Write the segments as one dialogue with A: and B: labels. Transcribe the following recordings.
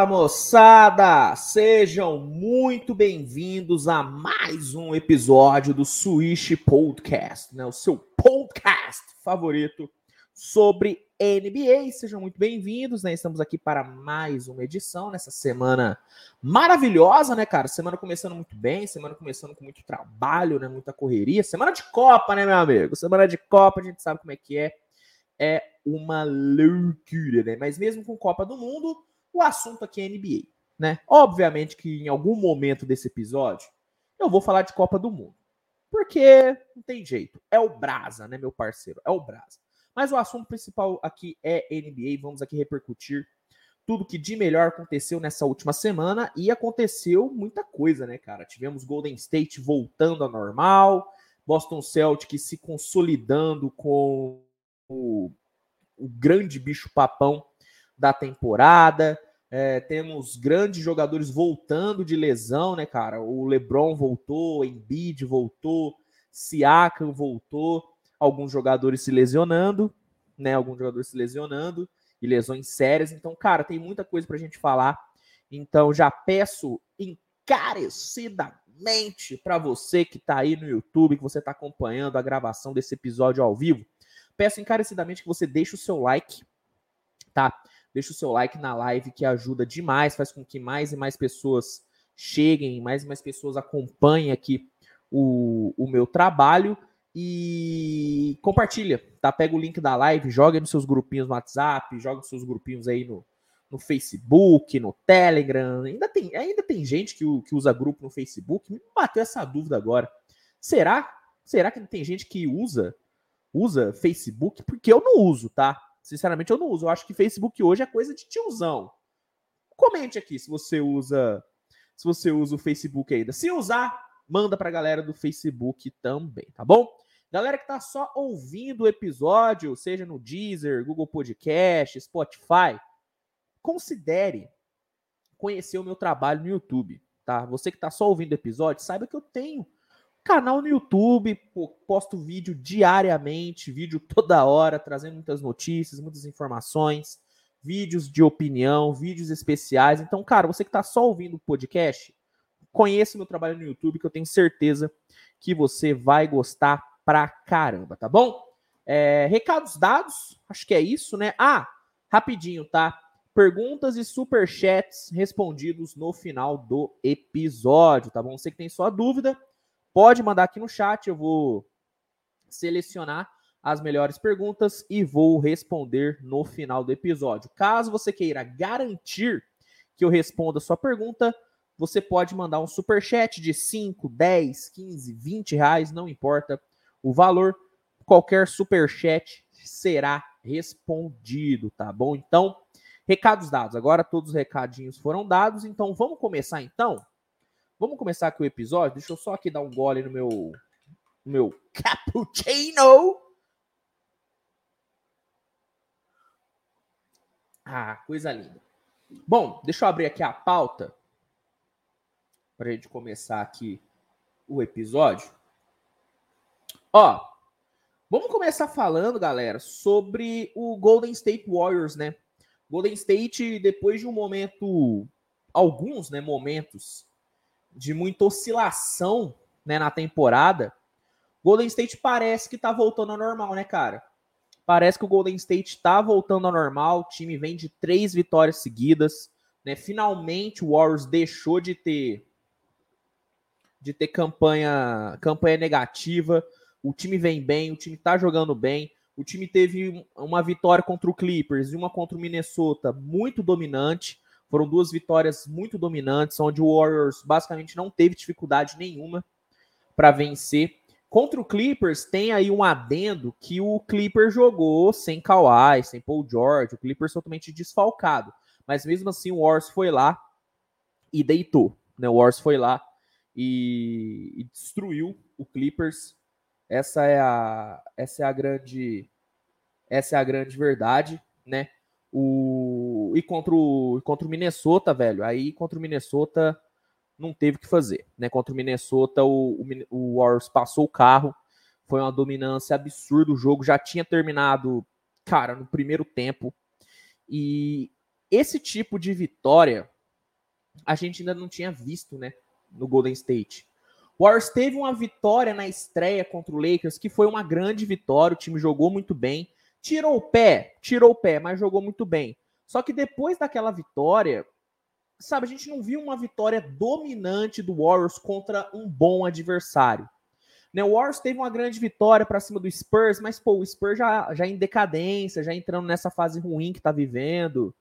A: Fala moçada! Sejam muito bem-vindos a mais um episódio do Switch Podcast, né? O seu podcast favorito sobre NBA. Sejam muito bem-vindos, né? Estamos aqui para mais uma edição nessa semana maravilhosa, né, cara? Semana começando muito bem, semana começando com muito trabalho, né? Muita correria. Semana de Copa, né, meu amigo? Semana de Copa, a gente sabe como é que é. É uma loucura, né? Mas mesmo com Copa do Mundo, o assunto aqui é NBA, né? Obviamente que em algum momento desse episódio eu vou falar de Copa do Mundo. Porque não tem jeito. É o Brasa, né, meu parceiro? É o Brasa. Mas o assunto principal aqui é NBA. Vamos aqui repercutir tudo que de melhor aconteceu nessa última semana. E aconteceu muita coisa, né, cara? Tivemos Golden State voltando ao normal, Boston Celtics se consolidando com o, o grande bicho-papão da temporada. É, temos grandes jogadores voltando de lesão, né, cara? O LeBron voltou, o Embiid voltou, Siakam voltou, alguns jogadores se lesionando, né? Alguns jogadores se lesionando e lesões sérias. Então, cara, tem muita coisa pra gente falar. Então, já peço encarecidamente para você que tá aí no YouTube, que você tá acompanhando a gravação desse episódio ao vivo, peço encarecidamente que você deixe o seu like, tá? Deixa o seu like na live que ajuda demais, faz com que mais e mais pessoas cheguem, mais e mais pessoas acompanhem aqui o, o meu trabalho e compartilha, tá? Pega o link da live, joga nos seus grupinhos no WhatsApp, joga nos seus grupinhos aí no, no Facebook, no Telegram. Ainda tem, ainda tem gente que, que usa grupo no Facebook. Me bateu essa dúvida agora. Será? Será que tem gente que usa usa Facebook? Porque eu não uso, tá? Sinceramente, eu não uso. Eu acho que Facebook hoje é coisa de tiozão. Comente aqui se você usa se você usa o Facebook ainda. Se usar, manda pra galera do Facebook também, tá bom? Galera que tá só ouvindo o episódio, seja no Deezer, Google Podcast, Spotify, considere conhecer o meu trabalho no YouTube, tá? Você que tá só ouvindo o episódio, saiba que eu tenho Canal no YouTube, posto vídeo diariamente, vídeo toda hora, trazendo muitas notícias, muitas informações, vídeos de opinião, vídeos especiais. Então, cara, você que está só ouvindo o podcast, conheça meu trabalho no YouTube, que eu tenho certeza que você vai gostar pra caramba, tá bom? É, recados dados, acho que é isso, né? Ah, rapidinho, tá? Perguntas e superchats respondidos no final do episódio, tá bom? Você que tem sua dúvida, Pode mandar aqui no chat, eu vou selecionar as melhores perguntas e vou responder no final do episódio. Caso você queira garantir que eu responda a sua pergunta, você pode mandar um super chat de 5, 10, 15, 20 reais, não importa o valor. Qualquer super chat será respondido, tá bom? Então, recados dados. Agora todos os recadinhos foram dados, então vamos começar então Vamos começar aqui o episódio. Deixa eu só aqui dar um gole no meu, no meu cappuccino. Ah, coisa linda. Bom, deixa eu abrir aqui a pauta para a gente começar aqui o episódio. Ó, vamos começar falando, galera, sobre o Golden State Warriors, né? Golden State, depois de um momento, alguns né, momentos de muita oscilação né, na temporada, Golden State parece que tá voltando ao normal, né, cara? Parece que o Golden State tá voltando ao normal. O time vem de três vitórias seguidas. Né? Finalmente o Warriors deixou de ter de ter campanha campanha negativa. O time vem bem, o time tá jogando bem. O time teve uma vitória contra o Clippers e uma contra o Minnesota muito dominante. Foram duas vitórias muito dominantes, onde o Warriors basicamente não teve dificuldade nenhuma para vencer. Contra o Clippers, tem aí um adendo que o Clippers jogou sem Kawhi, sem Paul George, o Clippers totalmente desfalcado. Mas mesmo assim, o Warriors foi lá e deitou. Né? O Warriors foi lá e, e destruiu o Clippers. Essa é a, essa é a grande, essa é a grande verdade, né? O, e contra o, contra o Minnesota, velho, aí contra o Minnesota não teve o que fazer. Né? Contra o Minnesota, o, o, o Warriors passou o carro, foi uma dominância absurda. O jogo já tinha terminado, cara, no primeiro tempo. E esse tipo de vitória a gente ainda não tinha visto, né, no Golden State. O Warriors teve uma vitória na estreia contra o Lakers, que foi uma grande vitória, o time jogou muito bem, tirou o pé, tirou o pé, mas jogou muito bem. Só que depois daquela vitória, sabe, a gente não viu uma vitória dominante do Warriors contra um bom adversário. Né, o Warriors teve uma grande vitória para cima do Spurs, mas pô, o Spurs já, já em decadência, já entrando nessa fase ruim que está vivendo.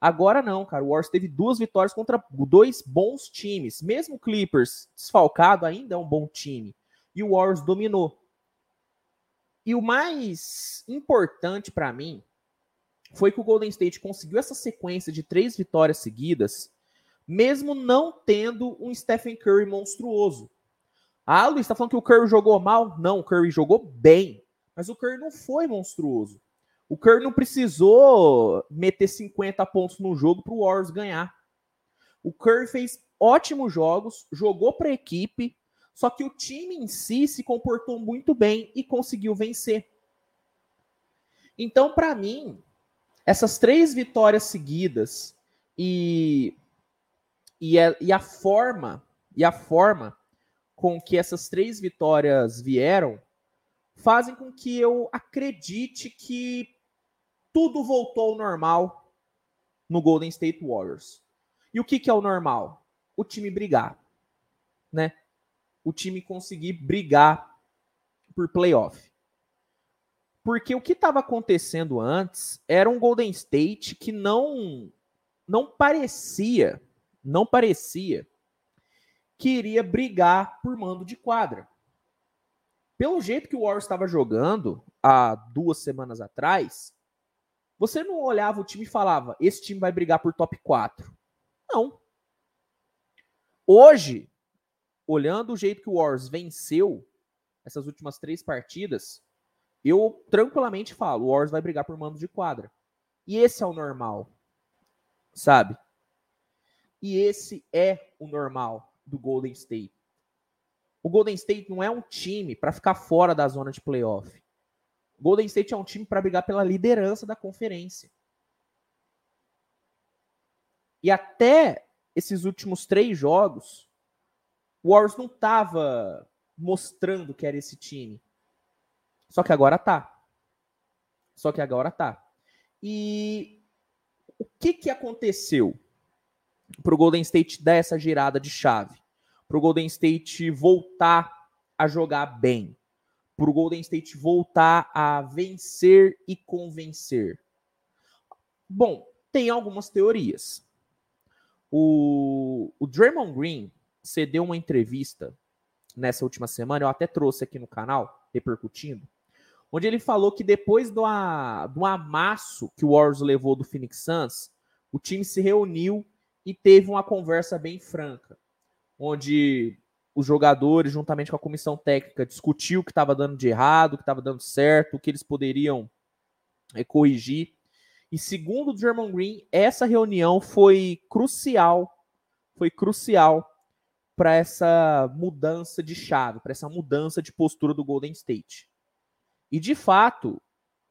A: Agora não, cara. O Warriors teve duas vitórias contra dois bons times. Mesmo o Clippers desfalcado ainda é um bom time. E o Warriors dominou. E o mais importante para mim foi que o Golden State conseguiu essa sequência de três vitórias seguidas, mesmo não tendo um Stephen Curry monstruoso. Ah, Luiz, tá falando que o Curry jogou mal? Não, o Curry jogou bem. Mas o Curry não foi monstruoso. O Curry não precisou meter 50 pontos no jogo para o Warriors ganhar. O Curry fez ótimos jogos, jogou para a equipe, só que o time em si se comportou muito bem e conseguiu vencer. Então, para mim, essas três vitórias seguidas e, e, a, e a forma e a forma com que essas três vitórias vieram fazem com que eu acredite que tudo voltou ao normal no Golden State Warriors. E o que, que é o normal? O time brigar, né? O time conseguir brigar por playoff. Porque o que estava acontecendo antes era um Golden State que não não parecia, não parecia que iria brigar por mando de quadra. Pelo jeito que o Warriors estava jogando há duas semanas atrás, você não olhava o time e falava: esse time vai brigar por top 4. Não. Hoje, olhando o jeito que o Warriors venceu essas últimas três partidas, eu tranquilamente falo: o Warriors vai brigar por mando de quadra. E esse é o normal. Sabe? E esse é o normal do Golden State. O Golden State não é um time para ficar fora da zona de playoff. Golden State é um time para brigar pela liderança da conferência. E até esses últimos três jogos, o Warriors não estava mostrando que era esse time. Só que agora tá. Só que agora tá. E o que, que aconteceu para o Golden State dar essa girada de chave? Para o Golden State voltar a jogar bem? para o Golden State voltar a vencer e convencer? Bom, tem algumas teorias. O, o Draymond Green cedeu uma entrevista nessa última semana, eu até trouxe aqui no canal, repercutindo, onde ele falou que depois do, a, do amasso que o Warriors levou do Phoenix Suns, o time se reuniu e teve uma conversa bem franca, onde os jogadores, juntamente com a comissão técnica, discutiu o que estava dando de errado, o que estava dando certo, o que eles poderiam é, corrigir. E segundo o German Green, essa reunião foi crucial, foi crucial para essa mudança de chave, para essa mudança de postura do Golden State. E de fato,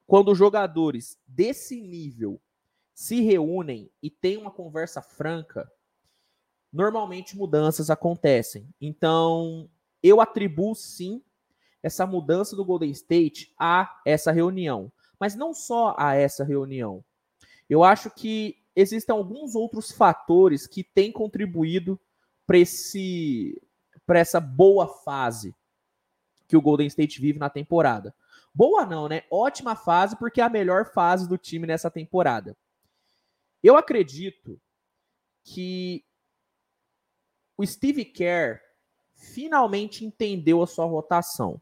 A: quando jogadores desse nível se reúnem e têm uma conversa franca, normalmente mudanças acontecem. Então, eu atribuo sim essa mudança do Golden State a essa reunião, mas não só a essa reunião. Eu acho que existem alguns outros fatores que têm contribuído para essa boa fase que o Golden State vive na temporada. Boa não, né? Ótima fase porque é a melhor fase do time nessa temporada. Eu acredito que o Steve Kerr finalmente entendeu a sua rotação.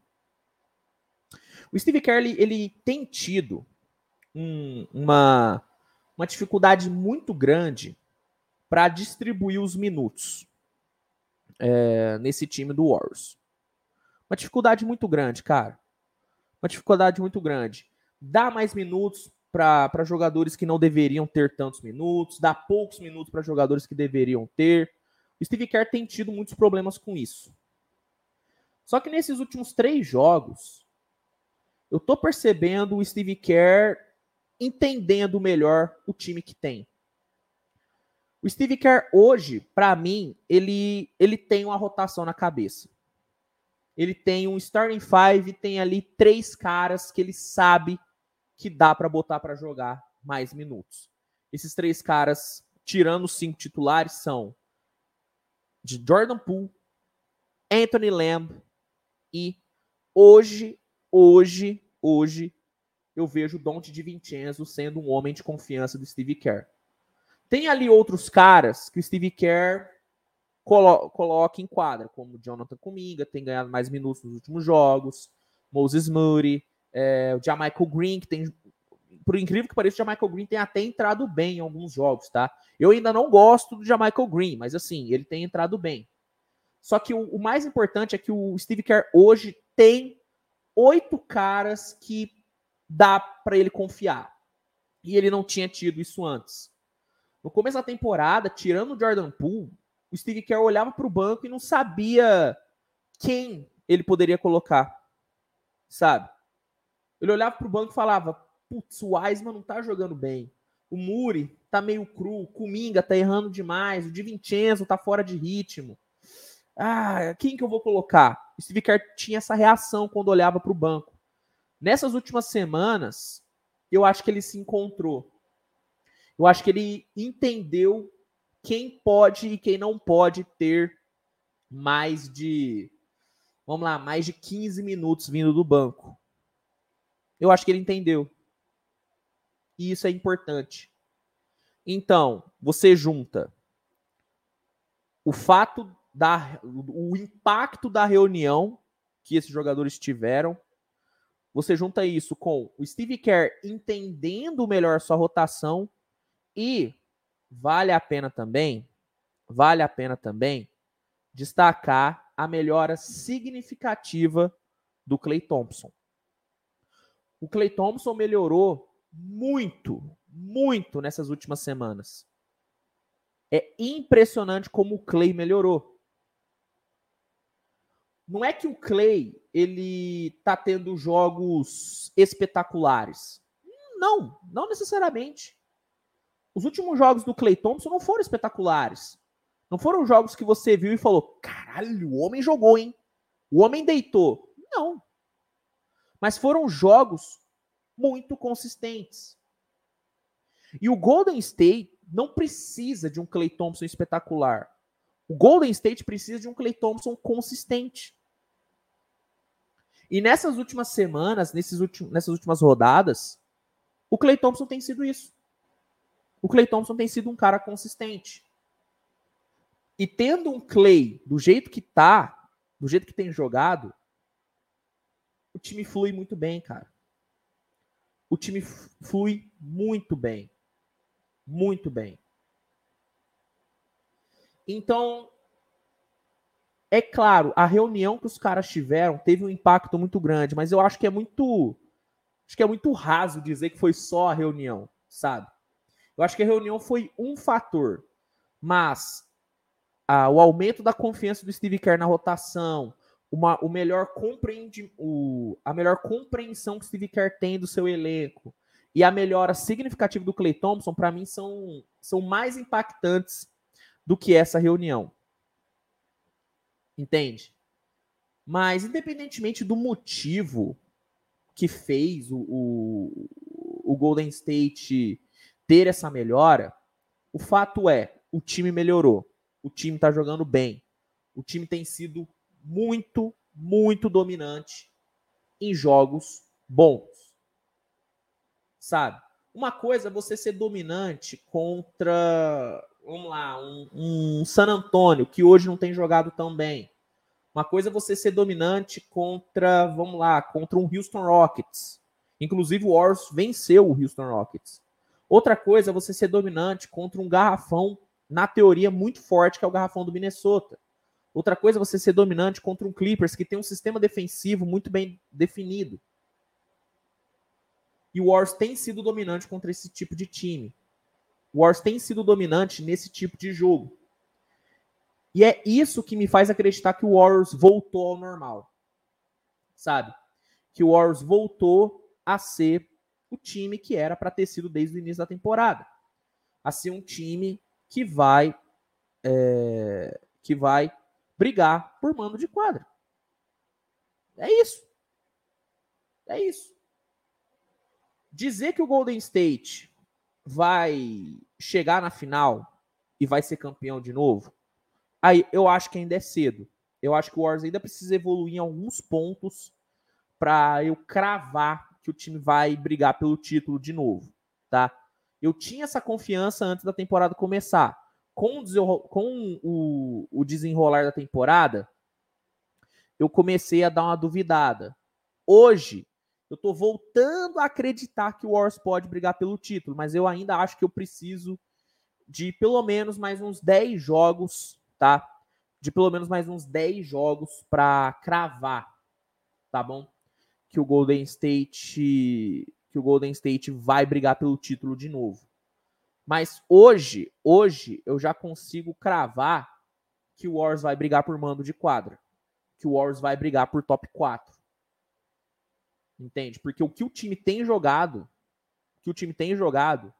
A: O Steve Kerr ele, ele tem tido um, uma, uma dificuldade muito grande para distribuir os minutos é, nesse time do Warriors. Uma dificuldade muito grande, cara. Uma dificuldade muito grande. Dá mais minutos para jogadores que não deveriam ter tantos minutos, dá poucos minutos para jogadores que deveriam ter. O Steve Kerr tem tido muitos problemas com isso. Só que nesses últimos três jogos, eu tô percebendo o Steve Kerr entendendo melhor o time que tem. O Steve Kerr hoje, para mim, ele, ele tem uma rotação na cabeça. Ele tem um starting five, tem ali três caras que ele sabe que dá para botar para jogar mais minutos. Esses três caras, tirando os cinco titulares, são de Jordan Poole, Anthony Lamb e hoje, hoje, hoje eu vejo o Dante de Vincenzo sendo um homem de confiança do Steve Kerr. Tem ali outros caras que o Steve Kerr colo coloca em quadra, como Jonathan Kuminga, tem ganhado mais minutos nos últimos jogos, Moses Moody, é, o Jamichael Green, que tem, por incrível que pareça, o Jamichael Green tem até entrado bem em alguns jogos, tá? Eu ainda não gosto do Jamichael Green, mas assim, ele tem entrado bem. Só que o, o mais importante é que o Steve Kerr hoje tem oito caras que dá para ele confiar. E ele não tinha tido isso antes. No começo da temporada, tirando o Jordan Poole, o Steve Kerr olhava para o banco e não sabia quem ele poderia colocar, sabe? Ele olhava para o banco e falava: Putz, o Wiseman não tá jogando bem. O Muri tá meio cru. O Kuminga tá errando demais. O Di Vincenzo tá fora de ritmo. Ah, quem que eu vou colocar? O Steve Kerr tinha essa reação quando olhava para o banco. Nessas últimas semanas, eu acho que ele se encontrou. Eu acho que ele entendeu quem pode e quem não pode ter mais de, vamos lá, mais de 15 minutos vindo do banco. Eu acho que ele entendeu. E isso é importante. Então, você junta o fato da o impacto da reunião que esses jogadores tiveram, você junta isso com o Steve Kerr entendendo melhor sua rotação e vale a pena também, vale a pena também destacar a melhora significativa do Clay Thompson. O Clay Thompson melhorou muito, muito nessas últimas semanas. É impressionante como o Clay melhorou. Não é que o Clay ele tá tendo jogos espetaculares. Não, não necessariamente. Os últimos jogos do Clay Thompson não foram espetaculares. Não foram jogos que você viu e falou: caralho, o homem jogou, hein? O homem deitou. Não. Mas foram jogos muito consistentes. E o Golden State não precisa de um Clay Thompson espetacular. O Golden State precisa de um Clay Thompson consistente. E nessas últimas semanas, nesses últimos, nessas últimas rodadas, o Clay Thompson tem sido isso o Clay Thompson tem sido um cara consistente. E tendo um Clay do jeito que tá, do jeito que tem jogado, o time flui muito bem, cara. O time flui muito bem. Muito bem. Então, é claro, a reunião que os caras tiveram teve um impacto muito grande, mas eu acho que é muito acho que é muito raso dizer que foi só a reunião, sabe? Eu acho que a reunião foi um fator, mas o aumento da confiança do Steve Kerr na rotação, uma, o melhor compreende, o, a melhor compreensão que o Steve Kerr tem do seu elenco e a melhora significativa do Clay Thompson, para mim, são, são mais impactantes do que essa reunião. Entende? Mas, independentemente do motivo que fez o, o, o Golden State ter essa melhora, o fato é, o time melhorou. O time está jogando bem. O time tem sido muito, muito dominante em jogos bons. Sabe? Uma coisa é você ser dominante contra, vamos lá, um, um San Antonio, que hoje não tem jogado tão bem. Uma coisa é você ser dominante contra, vamos lá, contra um Houston Rockets. Inclusive o Warriors venceu o Houston Rockets. Outra coisa é você ser dominante contra um garrafão, na teoria, muito forte, que é o garrafão do Minnesota. Outra coisa é você ser dominante contra um Clippers que tem um sistema defensivo muito bem definido. E o Warriors tem sido dominante contra esse tipo de time. O Warriors tem sido dominante nesse tipo de jogo. E é isso que me faz acreditar que o Warriors voltou ao normal. Sabe? Que o Warriors voltou a ser o time que era para ter sido desde o início da temporada. A ser um time que vai é, que vai brigar por mando de quadra. É isso. É isso. Dizer que o Golden State vai chegar na final e vai ser campeão de novo, aí eu acho que ainda é cedo. Eu acho que o Warriors ainda precisa evoluir em alguns pontos para eu cravar que o time vai brigar pelo título de novo, tá? Eu tinha essa confiança antes da temporada começar. Com, o, com o, o desenrolar da temporada, eu comecei a dar uma duvidada. Hoje, eu tô voltando a acreditar que o Warriors pode brigar pelo título, mas eu ainda acho que eu preciso de pelo menos mais uns 10 jogos, tá? De pelo menos mais uns 10 jogos para cravar, tá bom? Que o Golden State que o Golden State vai brigar pelo título de novo. Mas hoje, hoje eu já consigo cravar que o Warriors vai brigar por mando de quadra, que o Warriors vai brigar por top 4. Entende? Porque o que o time tem jogado, o que o time tem jogado,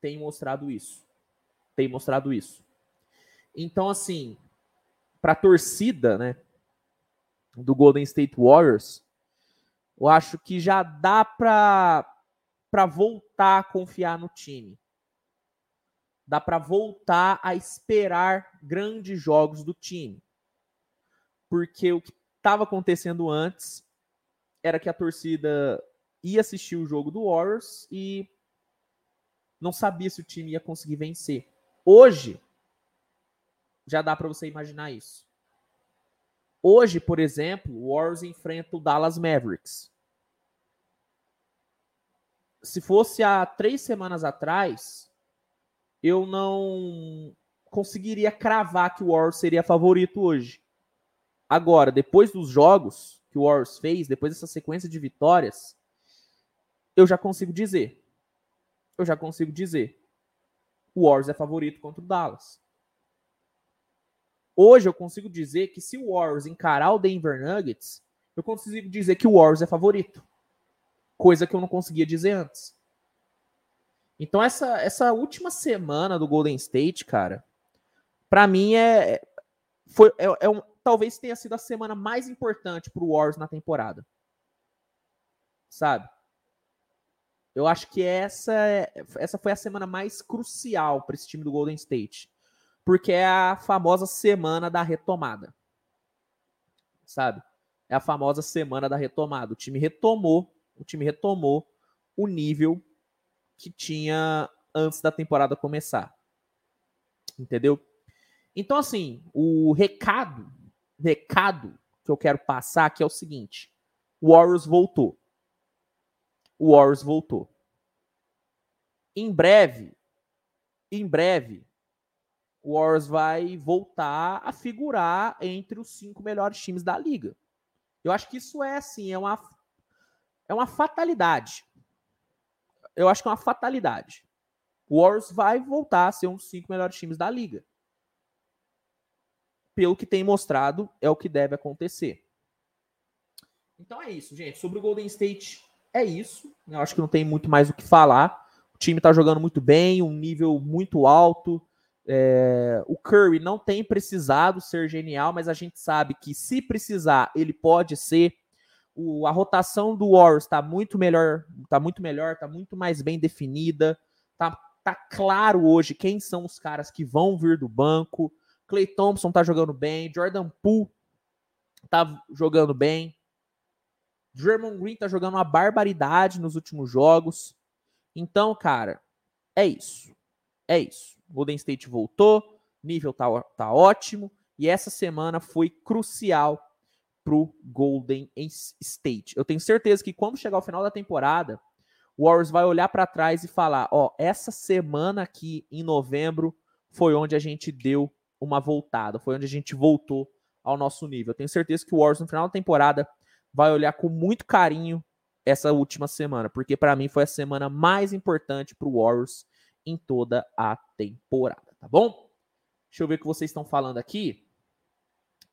A: tem mostrado isso. Tem mostrado isso. Então, assim, para torcida, né, do Golden State Warriors, eu acho que já dá para voltar a confiar no time. Dá para voltar a esperar grandes jogos do time. Porque o que estava acontecendo antes era que a torcida ia assistir o jogo do Warriors e não sabia se o time ia conseguir vencer. Hoje, já dá para você imaginar isso. Hoje, por exemplo, o Warriors enfrenta o Dallas Mavericks. Se fosse há três semanas atrás, eu não conseguiria cravar que o Warriors seria favorito hoje. Agora, depois dos jogos que o Warriors fez, depois dessa sequência de vitórias, eu já consigo dizer. Eu já consigo dizer. O Warriors é favorito contra o Dallas. Hoje eu consigo dizer que se o Warriors encarar o Denver Nuggets, eu consigo dizer que o Warriors é favorito. Coisa que eu não conseguia dizer antes. Então essa, essa última semana do Golden State, cara, para mim é foi é, é um, talvez tenha sido a semana mais importante para o Warriors na temporada. Sabe? Eu acho que essa é, essa foi a semana mais crucial para esse time do Golden State porque é a famosa semana da retomada. Sabe? É a famosa semana da retomada. O time retomou, o time retomou o nível que tinha antes da temporada começar. Entendeu? Então assim, o recado, recado que eu quero passar aqui é o seguinte: o Warriors voltou. O Warriors voltou. Em breve, em breve, o Warriors vai voltar a figurar entre os cinco melhores times da liga. Eu acho que isso é assim, é uma, é uma fatalidade. Eu acho que é uma fatalidade. O Warriors vai voltar a ser um dos cinco melhores times da liga. Pelo que tem mostrado, é o que deve acontecer. Então é isso, gente. Sobre o Golden State, é isso. Eu acho que não tem muito mais o que falar. O time está jogando muito bem, um nível muito alto. É, o Curry não tem precisado ser genial, mas a gente sabe que se precisar, ele pode ser. O, a rotação do Warriors está muito melhor, está muito melhor, está muito mais bem definida. Tá, tá claro hoje quem são os caras que vão vir do banco. Clay Thompson tá jogando bem, Jordan Poole tá jogando bem. Draymond Green tá jogando uma barbaridade nos últimos jogos. Então, cara, é isso. É isso. Golden State voltou, nível tá, tá ótimo, e essa semana foi crucial pro Golden State. Eu tenho certeza que quando chegar ao final da temporada, o Warriors vai olhar para trás e falar: ó, essa semana aqui em novembro foi onde a gente deu uma voltada, foi onde a gente voltou ao nosso nível. Eu tenho certeza que o Warriors no final da temporada vai olhar com muito carinho essa última semana, porque para mim foi a semana mais importante para o Warriors em toda a temporada, tá bom? Deixa eu ver o que vocês estão falando aqui.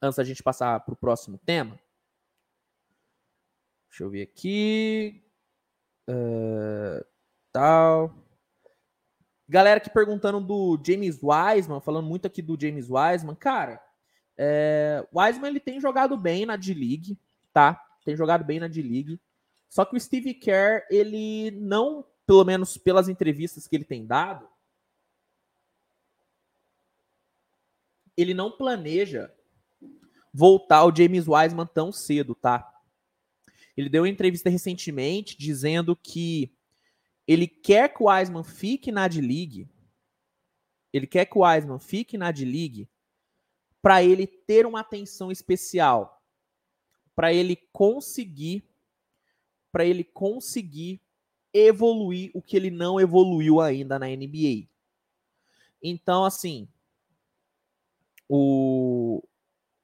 A: Antes da gente passar para o próximo tema. Deixa eu ver aqui. Uh, tal. Galera aqui perguntando do James Wiseman, falando muito aqui do James Wiseman. Cara, é, Wiseman ele tem jogado bem na D-League, tá? Tem jogado bem na D-League. Só que o Steve Kerr, ele não, pelo menos pelas entrevistas que ele tem dado, ele não planeja voltar o James Wiseman tão cedo, tá? Ele deu uma entrevista recentemente dizendo que ele quer que o Wiseman fique na D-League. Ele quer que o Wiseman fique na D-League para ele ter uma atenção especial, para ele conseguir para ele conseguir evoluir o que ele não evoluiu ainda na NBA. Então, assim, o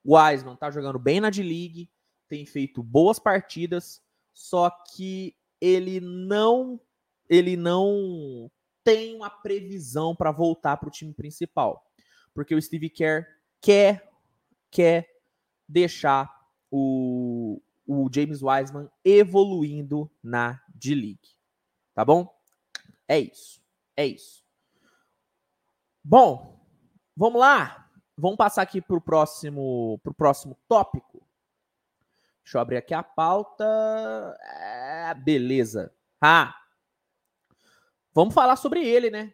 A: Wiseman tá jogando bem na D-League, tem feito boas partidas, só que ele não ele não tem uma previsão para voltar para o time principal, porque o Steve Kerr quer quer deixar o, o James Wiseman evoluindo na D-League. Tá bom? É isso. É isso. Bom, vamos lá. Vamos passar aqui para o próximo, pro próximo tópico. Deixa eu abrir aqui a pauta. É, beleza. Ah, vamos falar sobre ele, né?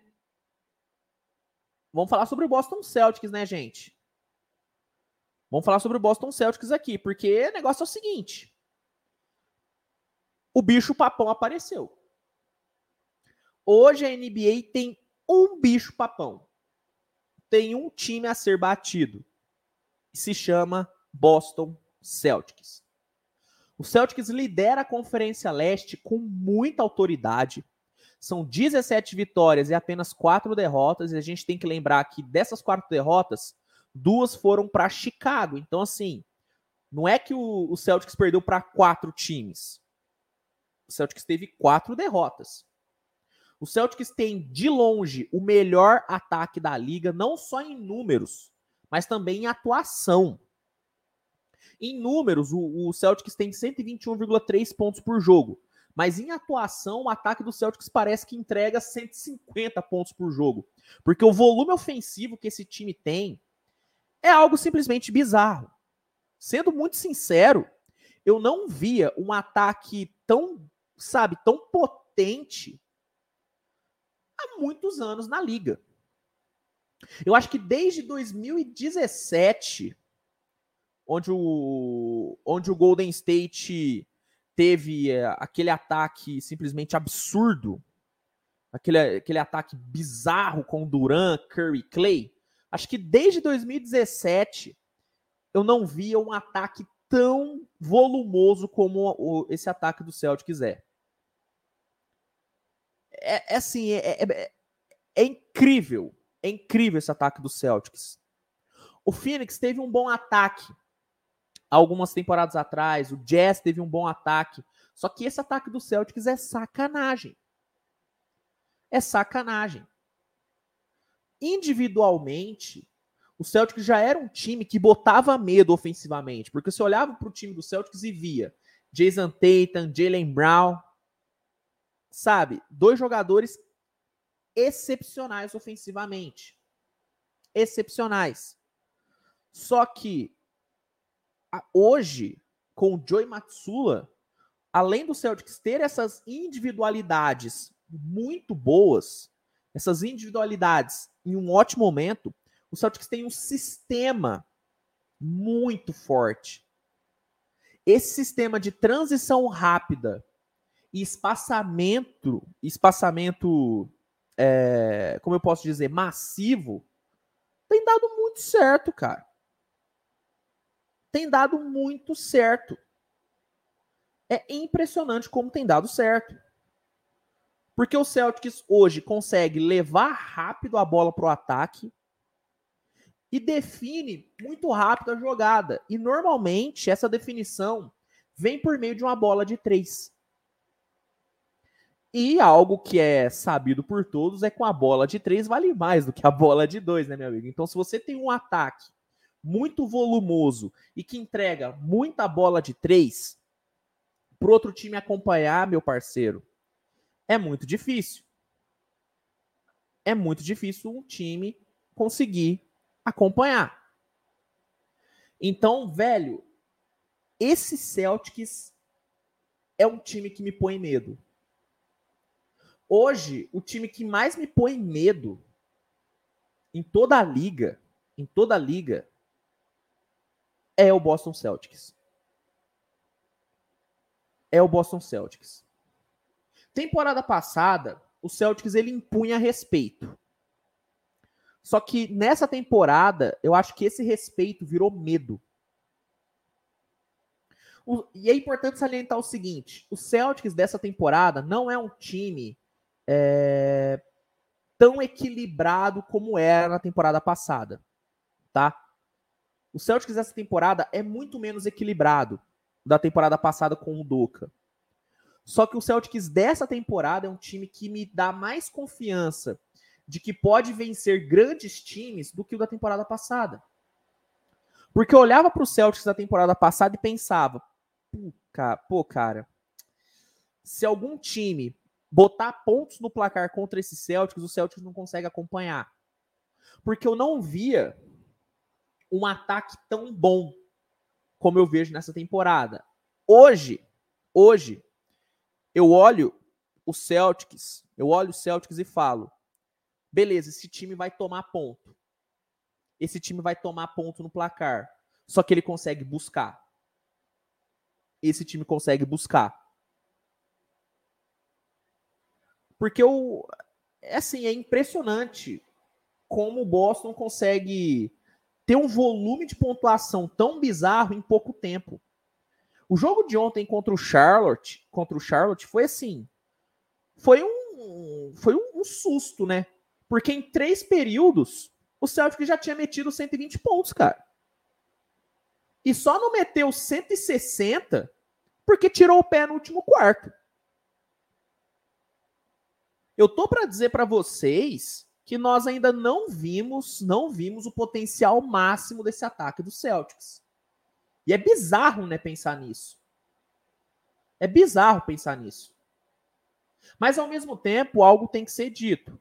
A: Vamos falar sobre o Boston Celtics, né, gente? Vamos falar sobre o Boston Celtics aqui, porque o negócio é o seguinte. O bicho papão apareceu. Hoje a NBA tem um bicho papão. Tem um time a ser batido. Se chama Boston Celtics. O Celtics lidera a Conferência Leste com muita autoridade. São 17 vitórias e apenas 4 derrotas. E a gente tem que lembrar que dessas quatro derrotas, duas foram para Chicago. Então, assim, não é que o, o Celtics perdeu para quatro times. O Celtics teve quatro derrotas. O Celtics tem, de longe, o melhor ataque da liga, não só em números, mas também em atuação. Em números, o, o Celtics tem 121,3 pontos por jogo. Mas em atuação, o ataque do Celtics parece que entrega 150 pontos por jogo. Porque o volume ofensivo que esse time tem é algo simplesmente bizarro. Sendo muito sincero, eu não via um ataque tão, sabe, tão potente muitos anos na liga. Eu acho que desde 2017 onde o, onde o Golden State teve é, aquele ataque simplesmente absurdo, aquele, aquele ataque bizarro com Duran, Curry, Clay. Acho que desde 2017 eu não via um ataque tão volumoso como esse ataque do Celtics é. É, é assim, é, é, é incrível, é incrível esse ataque do Celtics. O Phoenix teve um bom ataque algumas temporadas atrás. O Jazz teve um bom ataque. Só que esse ataque do Celtics é sacanagem. É sacanagem. Individualmente, o Celtics já era um time que botava medo ofensivamente. Porque você olhava para o time do Celtics e via Jason Tatum, Jalen Brown. Sabe? Dois jogadores excepcionais ofensivamente. Excepcionais. Só que hoje, com o Joey Matsula, além do Celtics ter essas individualidades muito boas, essas individualidades em um ótimo momento, o Celtics tem um sistema muito forte. Esse sistema de transição rápida e espaçamento, espaçamento, é, como eu posso dizer, massivo, tem dado muito certo, cara tem dado muito certo. É impressionante como tem dado certo. Porque o Celtics hoje consegue levar rápido a bola para o ataque e define muito rápido a jogada. E normalmente essa definição vem por meio de uma bola de três. E algo que é sabido por todos é que a bola de três vale mais do que a bola de dois, né, meu amigo? Então, se você tem um ataque muito volumoso e que entrega muita bola de três, para outro time acompanhar, meu parceiro, é muito difícil. é muito difícil um time conseguir acompanhar. Então, velho, esse Celtics é um time que me põe medo. Hoje, o time que mais me põe medo em toda a liga, em toda a liga, é o Boston Celtics. É o Boston Celtics. Temporada passada, o Celtics ele impunha respeito. Só que nessa temporada, eu acho que esse respeito virou medo. O, e é importante salientar o seguinte: o Celtics dessa temporada não é um time é, tão equilibrado como era na temporada passada, tá? O Celtics dessa temporada é muito menos equilibrado da temporada passada com o Doca. Só que o Celtics dessa temporada é um time que me dá mais confiança de que pode vencer grandes times do que o da temporada passada. Porque eu olhava para o Celtics da temporada passada e pensava, pô, cara, se algum time botar pontos no placar contra esse Celtics, o Celtics não consegue acompanhar. Porque eu não via um ataque tão bom como eu vejo nessa temporada. Hoje, hoje, eu olho o Celtics, eu olho o Celtics e falo: beleza, esse time vai tomar ponto. Esse time vai tomar ponto no placar. Só que ele consegue buscar. Esse time consegue buscar. Porque o é assim, é impressionante como o Boston consegue ter um volume de pontuação tão bizarro em pouco tempo. O jogo de ontem contra o Charlotte, contra o Charlotte foi assim, foi um foi um, um susto, né? Porque em três períodos o Celtic já tinha metido 120 pontos, cara. E só não meteu 160 porque tirou o pé no último quarto. Eu tô para dizer para vocês que nós ainda não vimos, não vimos o potencial máximo desse ataque do Celtics. E é bizarro, né, pensar nisso. É bizarro pensar nisso. Mas ao mesmo tempo, algo tem que ser dito.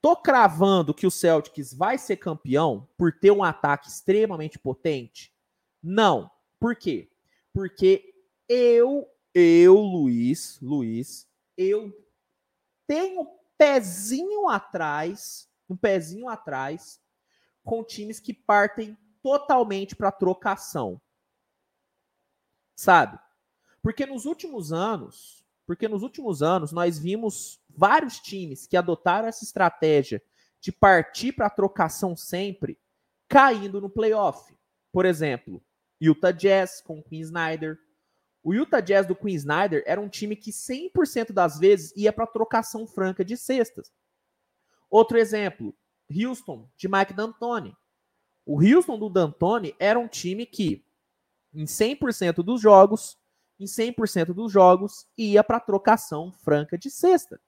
A: Tô cravando que o Celtics vai ser campeão por ter um ataque extremamente potente? Não. Por quê? Porque eu, eu, Luiz, Luiz, eu tenho um pezinho atrás, um pezinho atrás, com times que partem totalmente para trocação. Sabe? Porque nos últimos anos, porque nos últimos anos nós vimos vários times que adotaram essa estratégia de partir para trocação sempre, caindo no playoff. Por exemplo, Utah Jazz com o Queen Snyder, o Utah Jazz do Queen Snyder era um time que 100% das vezes ia para trocação franca de cestas. Outro exemplo, Houston, de Mike D'Antoni. O Houston do D'Antoni era um time que, em 100% dos jogos, em 100% dos jogos, ia para trocação franca de cesta.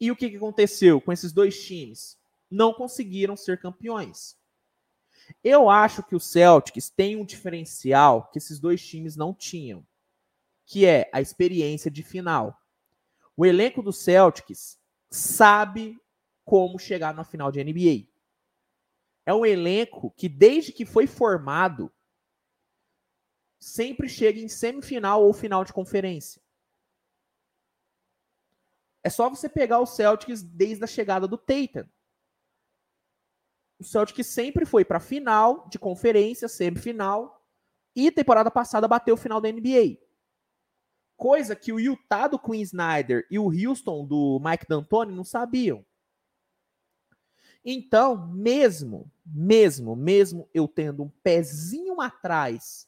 A: E o que aconteceu com esses dois times? Não conseguiram ser campeões. Eu acho que o Celtics tem um diferencial que esses dois times não tinham, que é a experiência de final. O elenco do Celtics sabe como chegar na final de NBA. É um elenco que, desde que foi formado, sempre chega em semifinal ou final de conferência. É só você pegar o Celtics desde a chegada do Tatum o Celtic sempre foi para final de conferência, semifinal, e temporada passada bateu o final da NBA. Coisa que o Utah do Queen Snyder e o Houston do Mike D'Antoni não sabiam. Então, mesmo, mesmo, mesmo eu tendo um pezinho atrás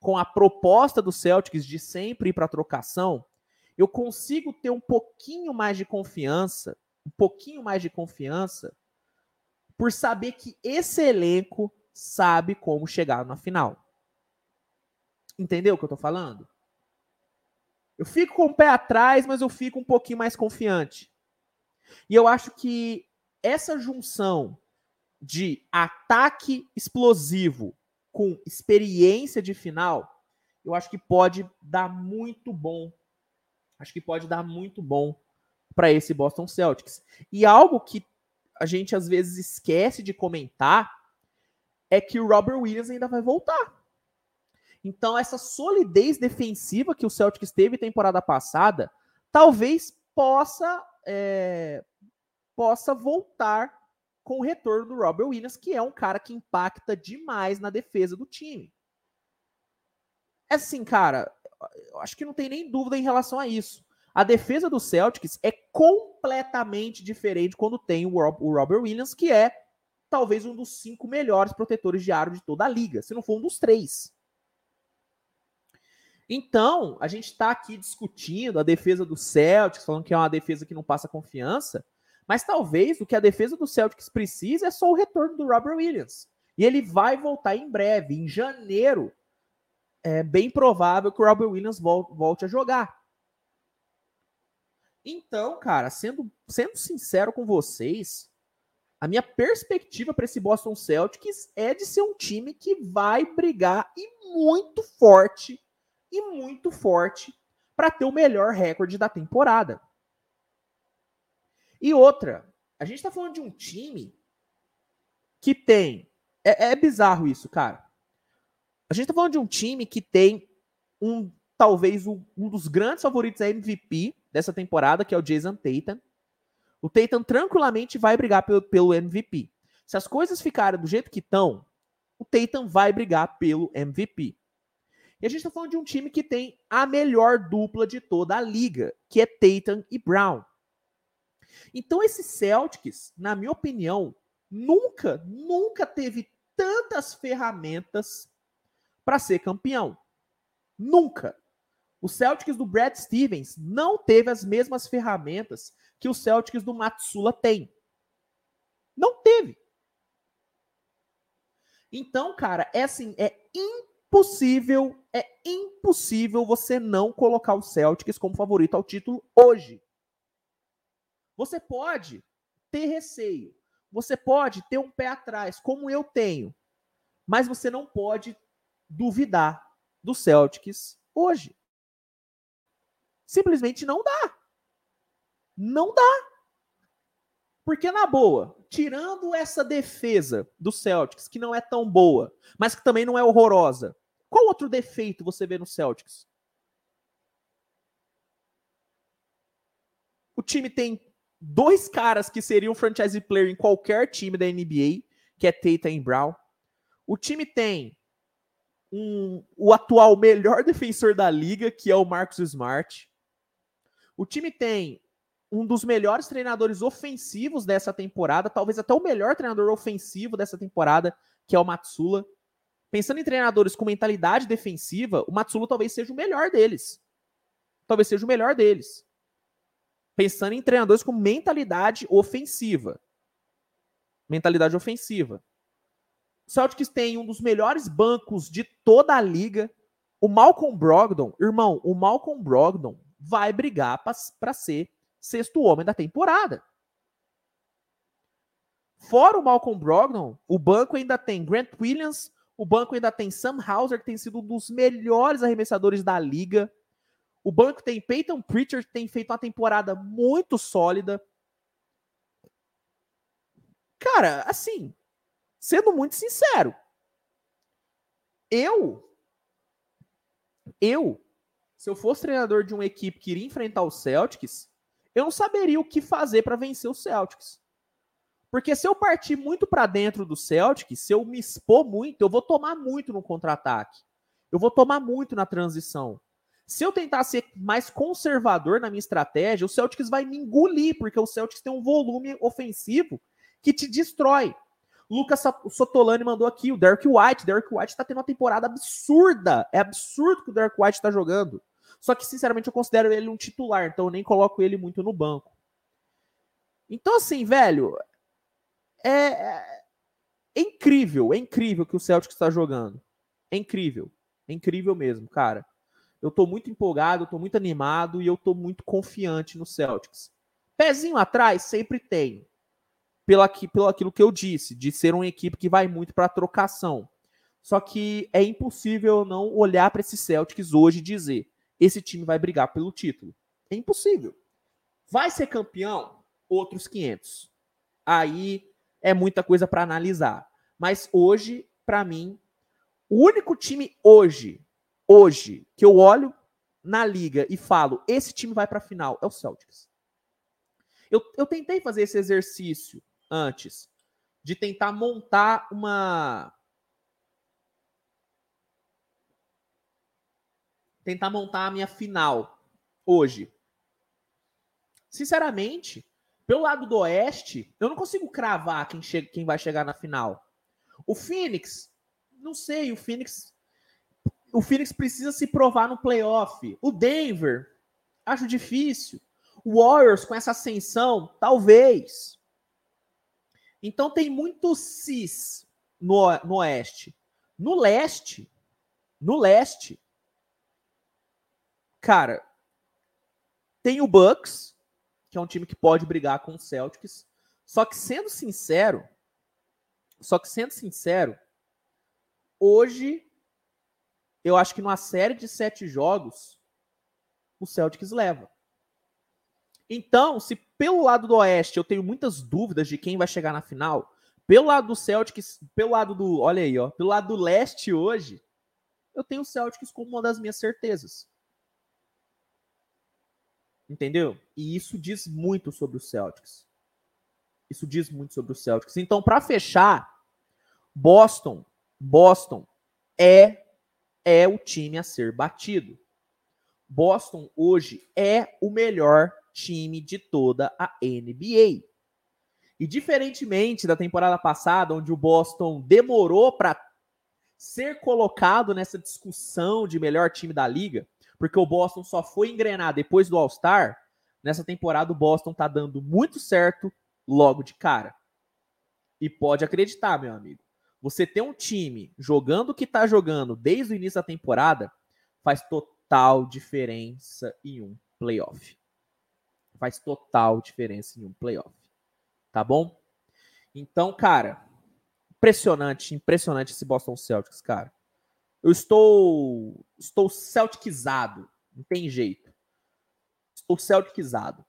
A: com a proposta do Celtics de sempre ir para trocação, eu consigo ter um pouquinho mais de confiança, um pouquinho mais de confiança por saber que esse elenco sabe como chegar na final. Entendeu o que eu tô falando? Eu fico com o pé atrás, mas eu fico um pouquinho mais confiante. E eu acho que essa junção de ataque explosivo com experiência de final, eu acho que pode dar muito bom. Acho que pode dar muito bom para esse Boston Celtics. E algo que a gente às vezes esquece de comentar é que o Robert Williams ainda vai voltar. Então, essa solidez defensiva que o Celtics teve temporada passada, talvez possa é, possa voltar com o retorno do Robert Williams, que é um cara que impacta demais na defesa do time. É assim, cara, acho que não tem nem dúvida em relação a isso. A defesa do Celtics é completamente diferente quando tem o, Robert Williams, que é talvez um dos cinco melhores protetores de aro de toda a liga, se não for um dos três. Então, a gente está aqui discutindo a defesa do Celtics, falando que é uma defesa que não passa confiança, mas talvez o que a defesa do Celtics precisa é só o retorno do Robert Williams. E ele vai voltar em breve, em janeiro. É bem provável que o Robert Williams volte a jogar. Então, cara, sendo, sendo sincero com vocês, a minha perspectiva para esse Boston Celtics é de ser um time que vai brigar e muito forte e muito forte para ter o melhor recorde da temporada. E outra, a gente está falando de um time que tem. É, é bizarro isso, cara. A gente está falando de um time que tem um talvez um, um dos grandes favoritos a MVP dessa temporada, que é o Jason Tatum. O Tatum tranquilamente vai brigar pelo, pelo MVP. Se as coisas ficarem do jeito que estão, o Tatum vai brigar pelo MVP. E a gente está falando de um time que tem a melhor dupla de toda a liga, que é Tatum e Brown. Então esse Celtics, na minha opinião, nunca, nunca teve tantas ferramentas para ser campeão. Nunca. O Celtics do Brad Stevens não teve as mesmas ferramentas que o Celtics do Matsula tem. Não teve. Então, cara, é assim, é impossível, é impossível você não colocar o Celtics como favorito ao título hoje. Você pode ter receio, você pode ter um pé atrás, como eu tenho, mas você não pode duvidar do Celtics hoje. Simplesmente não dá. Não dá. Porque, na boa, tirando essa defesa do Celtics, que não é tão boa, mas que também não é horrorosa, qual outro defeito você vê no Celtics? O time tem dois caras que seriam franchise player em qualquer time da NBA, que é Tatum e Brown. O time tem um, o atual melhor defensor da liga, que é o Marcus Smart. O time tem um dos melhores treinadores ofensivos dessa temporada, talvez até o melhor treinador ofensivo dessa temporada, que é o Matsula. Pensando em treinadores com mentalidade defensiva, o Matsula talvez seja o melhor deles. Talvez seja o melhor deles. Pensando em treinadores com mentalidade ofensiva. Mentalidade ofensiva. O Celtics tem um dos melhores bancos de toda a liga. O Malcolm Brogdon, irmão, o Malcolm Brogdon vai brigar para ser sexto homem da temporada. Fora o Malcolm Brogdon, o banco ainda tem Grant Williams, o banco ainda tem Sam Hauser, que tem sido um dos melhores arremessadores da liga. O banco tem Peyton Pritchard, que tem feito uma temporada muito sólida. Cara, assim, sendo muito sincero, eu, eu se eu fosse treinador de uma equipe que iria enfrentar o Celtics, eu não saberia o que fazer para vencer o Celtics. Porque se eu partir muito para dentro do Celtics, se eu me expor muito, eu vou tomar muito no contra-ataque. Eu vou tomar muito na transição. Se eu tentar ser mais conservador na minha estratégia, o Celtics vai me engolir, porque o Celtics tem um volume ofensivo que te destrói. Lucas Sotolani mandou aqui o Derek White. Derek White está tendo uma temporada absurda. É absurdo que o Derek White está jogando. Só que, sinceramente, eu considero ele um titular, então eu nem coloco ele muito no banco. Então, assim, velho, é, é, é incrível, é incrível que o Celtic está jogando. É incrível, é incrível mesmo, cara. Eu tô muito empolgado, eu tô muito animado e eu tô muito confiante no Celtics. Pezinho atrás sempre tem. Pelo, aqui, pelo aquilo que eu disse, de ser uma equipe que vai muito para trocação. Só que é impossível não olhar para esse Celtics hoje e dizer: esse time vai brigar pelo título. É impossível. Vai ser campeão? Outros 500. Aí é muita coisa para analisar. Mas hoje, para mim, o único time hoje, hoje, que eu olho na liga e falo, esse time vai para a final, é o Celtics. Eu, eu tentei fazer esse exercício antes, de tentar montar uma. Tentar montar a minha final hoje. Sinceramente, pelo lado do Oeste, eu não consigo cravar quem, chega, quem vai chegar na final. O Phoenix, não sei, o Phoenix. O Phoenix precisa se provar no playoff. O Denver, acho difícil. O Warriors com essa ascensão, talvez. Então tem muito cis no, no oeste. No leste, no leste, cara, tem o Bucks, que é um time que pode brigar com o Celtics. Só que sendo sincero, só que sendo sincero, hoje eu acho que numa série de sete jogos o Celtics leva. Então, se pelo lado do Oeste eu tenho muitas dúvidas de quem vai chegar na final, pelo lado do Celtics, pelo lado do, olha aí, ó, pelo lado do Leste hoje, eu tenho o Celtics como uma das minhas certezas. Entendeu? E isso diz muito sobre o Celtics. Isso diz muito sobre o Celtics. Então, para fechar, Boston, Boston é é o time a ser batido. Boston hoje é o melhor time de toda a NBA. E diferentemente da temporada passada, onde o Boston demorou para ser colocado nessa discussão de melhor time da liga, porque o Boston só foi engrenar depois do All-Star, nessa temporada o Boston tá dando muito certo logo de cara. E pode acreditar, meu amigo. Você ter um time jogando o que tá jogando desde o início da temporada faz total diferença em um playoff faz total diferença em um playoff. Tá bom? Então, cara, impressionante, impressionante esse Boston Celtics, cara. Eu estou estou celticizado, não tem jeito. Estou celticizado.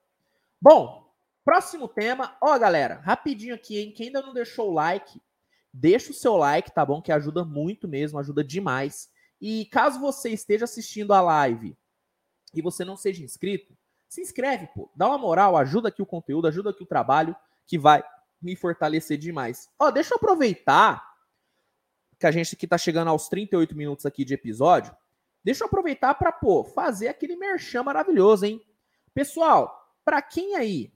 A: Bom, próximo tema. Ó, galera, rapidinho aqui, hein? Quem ainda não deixou o like, deixa o seu like, tá bom? Que ajuda muito mesmo, ajuda demais. E caso você esteja assistindo a live e você não seja inscrito, se inscreve, pô. Dá uma moral, ajuda aqui o conteúdo, ajuda aqui o trabalho, que vai me fortalecer demais. Ó, deixa eu aproveitar que a gente aqui tá chegando aos 38 minutos aqui de episódio. Deixa eu aproveitar para, pô, fazer aquele merchan maravilhoso, hein? Pessoal, para quem aí,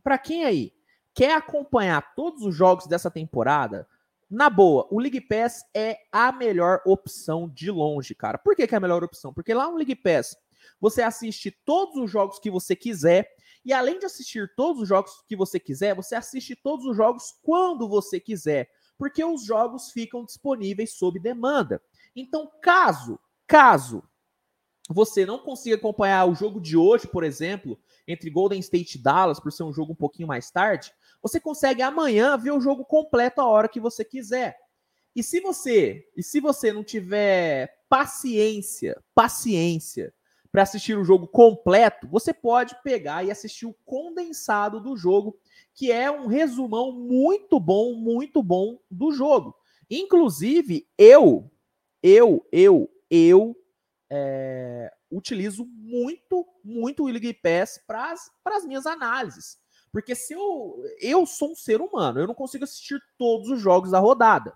A: para quem aí quer acompanhar todos os jogos dessa temporada, na boa, o League Pass é a melhor opção de longe, cara. Por que, que é a melhor opção? Porque lá no League Pass você assiste todos os jogos que você quiser. E além de assistir todos os jogos que você quiser, você assiste todos os jogos quando você quiser, porque os jogos ficam disponíveis sob demanda. Então, caso, caso você não consiga acompanhar o jogo de hoje, por exemplo, entre Golden State e Dallas, por ser um jogo um pouquinho mais tarde, você consegue amanhã ver o jogo completo a hora que você quiser. E se você, e se você não tiver paciência, paciência para assistir o jogo completo, você pode pegar e assistir o condensado do jogo, que é um resumão muito bom, muito bom do jogo. Inclusive, eu, eu, eu, eu é, utilizo muito, muito o League Pass para as minhas análises. Porque se eu, eu sou um ser humano, eu não consigo assistir todos os jogos da rodada.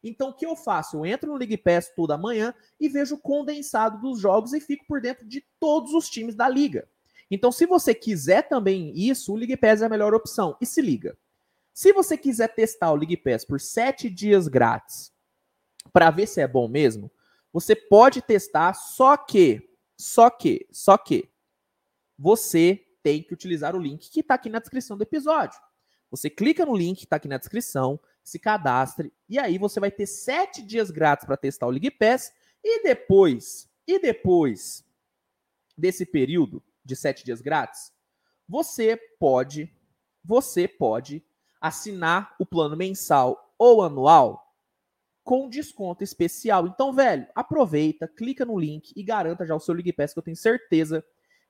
A: Então, o que eu faço? Eu entro no League Pass toda manhã e vejo o condensado dos jogos e fico por dentro de todos os times da liga. Então, se você quiser também isso, o League Pass é a melhor opção. E se liga. Se você quiser testar o League Pass por 7 dias grátis, para ver se é bom mesmo, você pode testar, só que, só que, só que, você tem que utilizar o link que está aqui na descrição do episódio. Você clica no link que está aqui na descrição, se cadastre e aí você vai ter sete dias grátis para testar o League Pass e depois, e depois desse período de sete dias grátis, você pode, você pode assinar o plano mensal ou anual com desconto especial. Então, velho, aproveita, clica no link e garanta já o seu League Pass que eu tenho certeza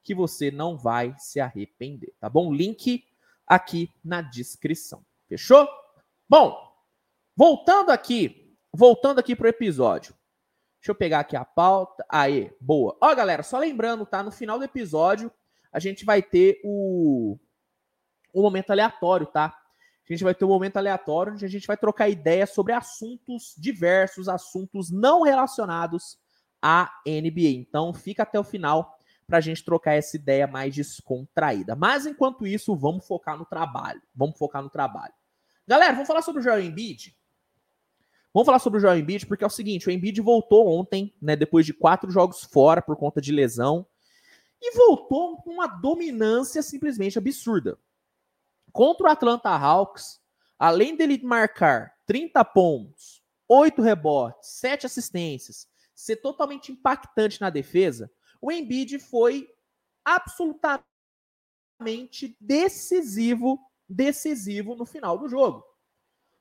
A: que você não vai se arrepender, tá bom? Link aqui na descrição. Fechou? Bom, voltando aqui, voltando aqui pro episódio. Deixa eu pegar aqui a pauta. Aí, boa. Ó, galera, só lembrando, tá? No final do episódio, a gente vai ter o, o momento aleatório, tá? A gente vai ter um momento aleatório onde a gente vai trocar ideias sobre assuntos diversos, assuntos não relacionados à NBA. Então, fica até o final para a gente trocar essa ideia mais descontraída. Mas enquanto isso, vamos focar no trabalho. Vamos focar no trabalho. Galera, vamos falar sobre o Joel Embiid? Vamos falar sobre o Joel Embiid porque é o seguinte, o Embiid voltou ontem, né, depois de quatro jogos fora por conta de lesão, e voltou com uma dominância simplesmente absurda. Contra o Atlanta Hawks, além dele marcar 30 pontos, 8 rebotes, 7 assistências, ser totalmente impactante na defesa, o Embiid foi absolutamente decisivo, decisivo no final do jogo.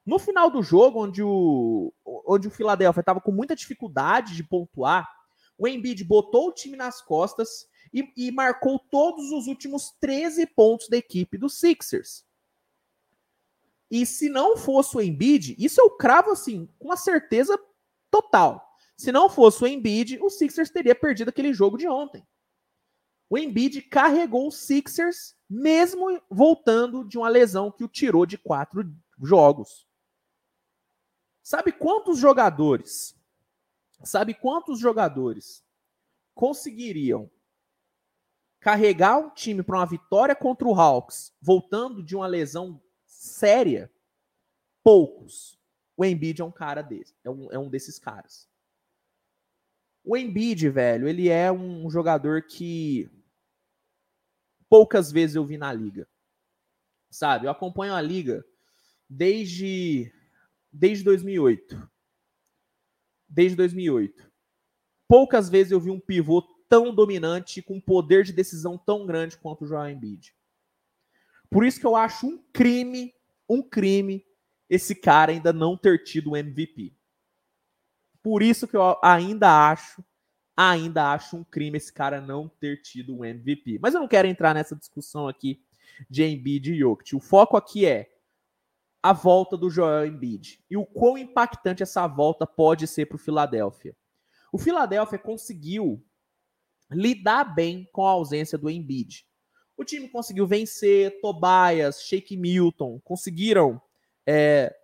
A: No final do jogo, onde o, onde o Philadelphia estava com muita dificuldade de pontuar, o Embiid botou o time nas costas e, e marcou todos os últimos 13 pontos da equipe dos Sixers. E se não fosse o Embiid, isso eu cravo assim, com uma certeza total. Se não fosse o Embiid, o Sixers teria perdido aquele jogo de ontem. O Embiid carregou o Sixers, mesmo voltando de uma lesão que o tirou de quatro jogos. Sabe quantos jogadores? Sabe quantos jogadores conseguiriam carregar um time para uma vitória contra o Hawks, voltando de uma lesão séria? Poucos. O Embiid é um cara desse, é um, é um desses caras. O Embiid, velho, ele é um jogador que poucas vezes eu vi na liga. Sabe? Eu acompanho a liga desde desde 2008. Desde 2008. Poucas vezes eu vi um pivô tão dominante com poder de decisão tão grande quanto o Joel Embiid. Por isso que eu acho um crime, um crime esse cara ainda não ter tido o MVP. Por isso que eu ainda acho, ainda acho um crime esse cara não ter tido o MVP. Mas eu não quero entrar nessa discussão aqui de Embiid e Jokic. O foco aqui é a volta do Joel Embiid e o quão impactante essa volta pode ser para o Philadelphia. O Philadelphia conseguiu lidar bem com a ausência do Embiid. O time conseguiu vencer, Tobias, Shake Milton conseguiram é,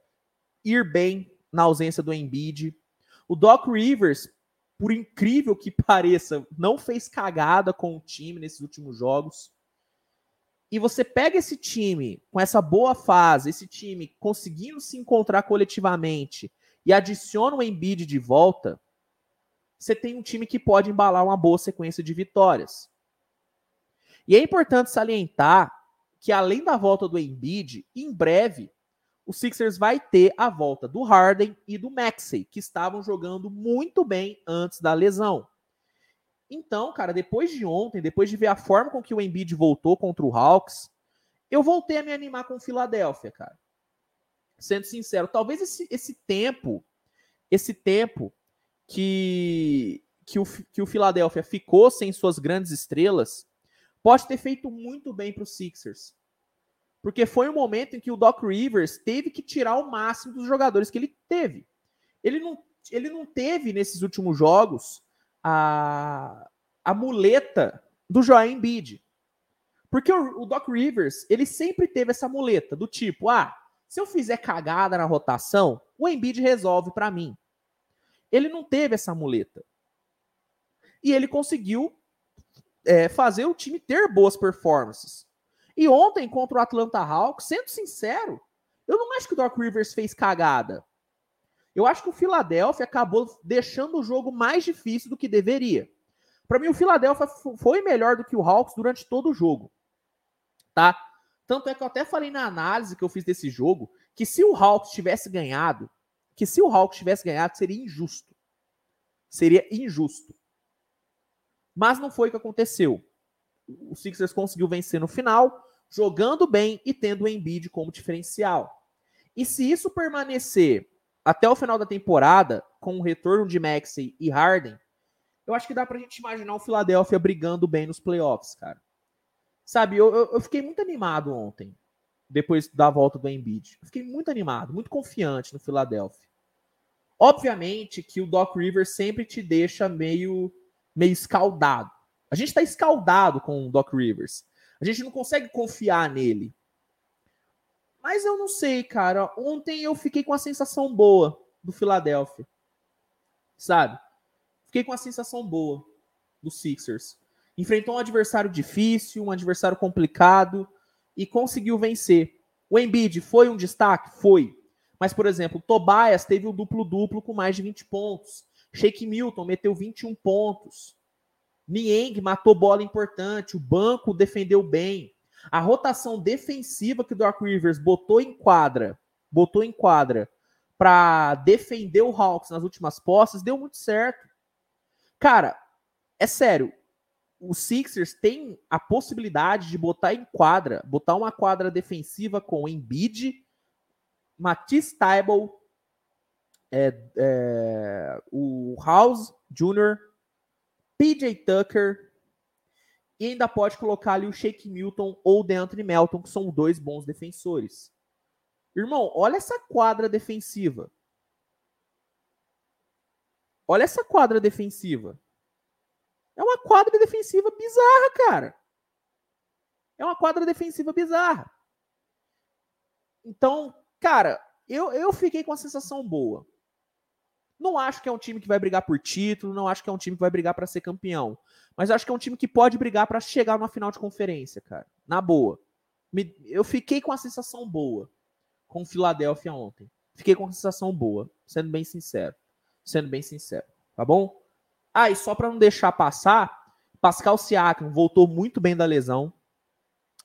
A: ir bem na ausência do Embiid. O Doc Rivers, por incrível que pareça, não fez cagada com o time nesses últimos jogos e você pega esse time com essa boa fase, esse time conseguindo se encontrar coletivamente e adiciona o Embiid de volta, você tem um time que pode embalar uma boa sequência de vitórias. E é importante salientar que além da volta do Embiid, em breve o Sixers vai ter a volta do Harden e do Maxey, que estavam jogando muito bem antes da lesão. Então, cara, depois de ontem, depois de ver a forma com que o Embiid voltou contra o Hawks, eu voltei a me animar com o Philadelphia, cara. Sendo sincero, talvez esse, esse tempo, esse tempo que, que, o, que o Philadelphia ficou sem suas grandes estrelas, pode ter feito muito bem para os Sixers. Porque foi um momento em que o Doc Rivers teve que tirar o máximo dos jogadores que ele teve. Ele não, ele não teve nesses últimos jogos a, a muleta do Joel Embiid. Porque o, o, Doc Rivers, ele sempre teve essa muleta do tipo, ah, se eu fizer cagada na rotação, o Embiid resolve para mim. Ele não teve essa muleta. E ele conseguiu é, fazer o time ter boas performances. E ontem contra o Atlanta Hawks, sendo sincero, eu não acho que o Doc Rivers fez cagada. Eu acho que o Philadelphia acabou deixando o jogo mais difícil do que deveria. Para mim, o Philadelphia foi melhor do que o Hawks durante todo o jogo. Tá? Tanto é que eu até falei na análise que eu fiz desse jogo que se o Hawks tivesse ganhado, que se o Hawks tivesse ganhado, seria injusto. Seria injusto. Mas não foi o que aconteceu. O Sixers conseguiu vencer no final, jogando bem e tendo o Embiid como diferencial. E se isso permanecer até o final da temporada, com o retorno de Maxey e Harden, eu acho que dá pra gente imaginar o Philadelphia brigando bem nos playoffs, cara. Sabe, eu, eu, fiquei muito animado ontem, depois da volta do Embiid. Eu fiquei muito animado, muito confiante no Philadelphia. Obviamente que o Doc Rivers sempre te deixa meio, meio escaldado. A gente tá escaldado com o Doc Rivers. A gente não consegue confiar nele. Mas eu não sei, cara. Ontem eu fiquei com a sensação boa do Philadelphia. Sabe? Fiquei com a sensação boa do Sixers. Enfrentou um adversário difícil, um adversário complicado e conseguiu vencer. O Embiid foi um destaque? Foi. Mas, por exemplo, Tobias teve um duplo-duplo com mais de 20 pontos. Shake Milton meteu 21 pontos. Nieng matou bola importante. O banco defendeu bem. A rotação defensiva que o Doc Rivers botou em quadra, botou em quadra para defender o Hawks nas últimas posses, deu muito certo. Cara, é sério, o Sixers tem a possibilidade de botar em quadra, botar uma quadra defensiva com Embiid, Matisse Tybalt, é, é, o House Jr., PJ Tucker, e ainda pode colocar ali o Shake Milton ou o DeAnthony Melton, que são dois bons defensores. Irmão, olha essa quadra defensiva. Olha essa quadra defensiva. É uma quadra defensiva bizarra, cara. É uma quadra defensiva bizarra. Então, cara, eu, eu fiquei com a sensação boa. Não acho que é um time que vai brigar por título, não acho que é um time que vai brigar para ser campeão. Mas acho que é um time que pode brigar para chegar numa final de conferência, cara. Na boa. Me, eu fiquei com a sensação boa com o Philadelphia ontem. Fiquei com a sensação boa, sendo bem sincero. Sendo bem sincero, tá bom? Ah, e só para não deixar passar, Pascal Siakam voltou muito bem da lesão.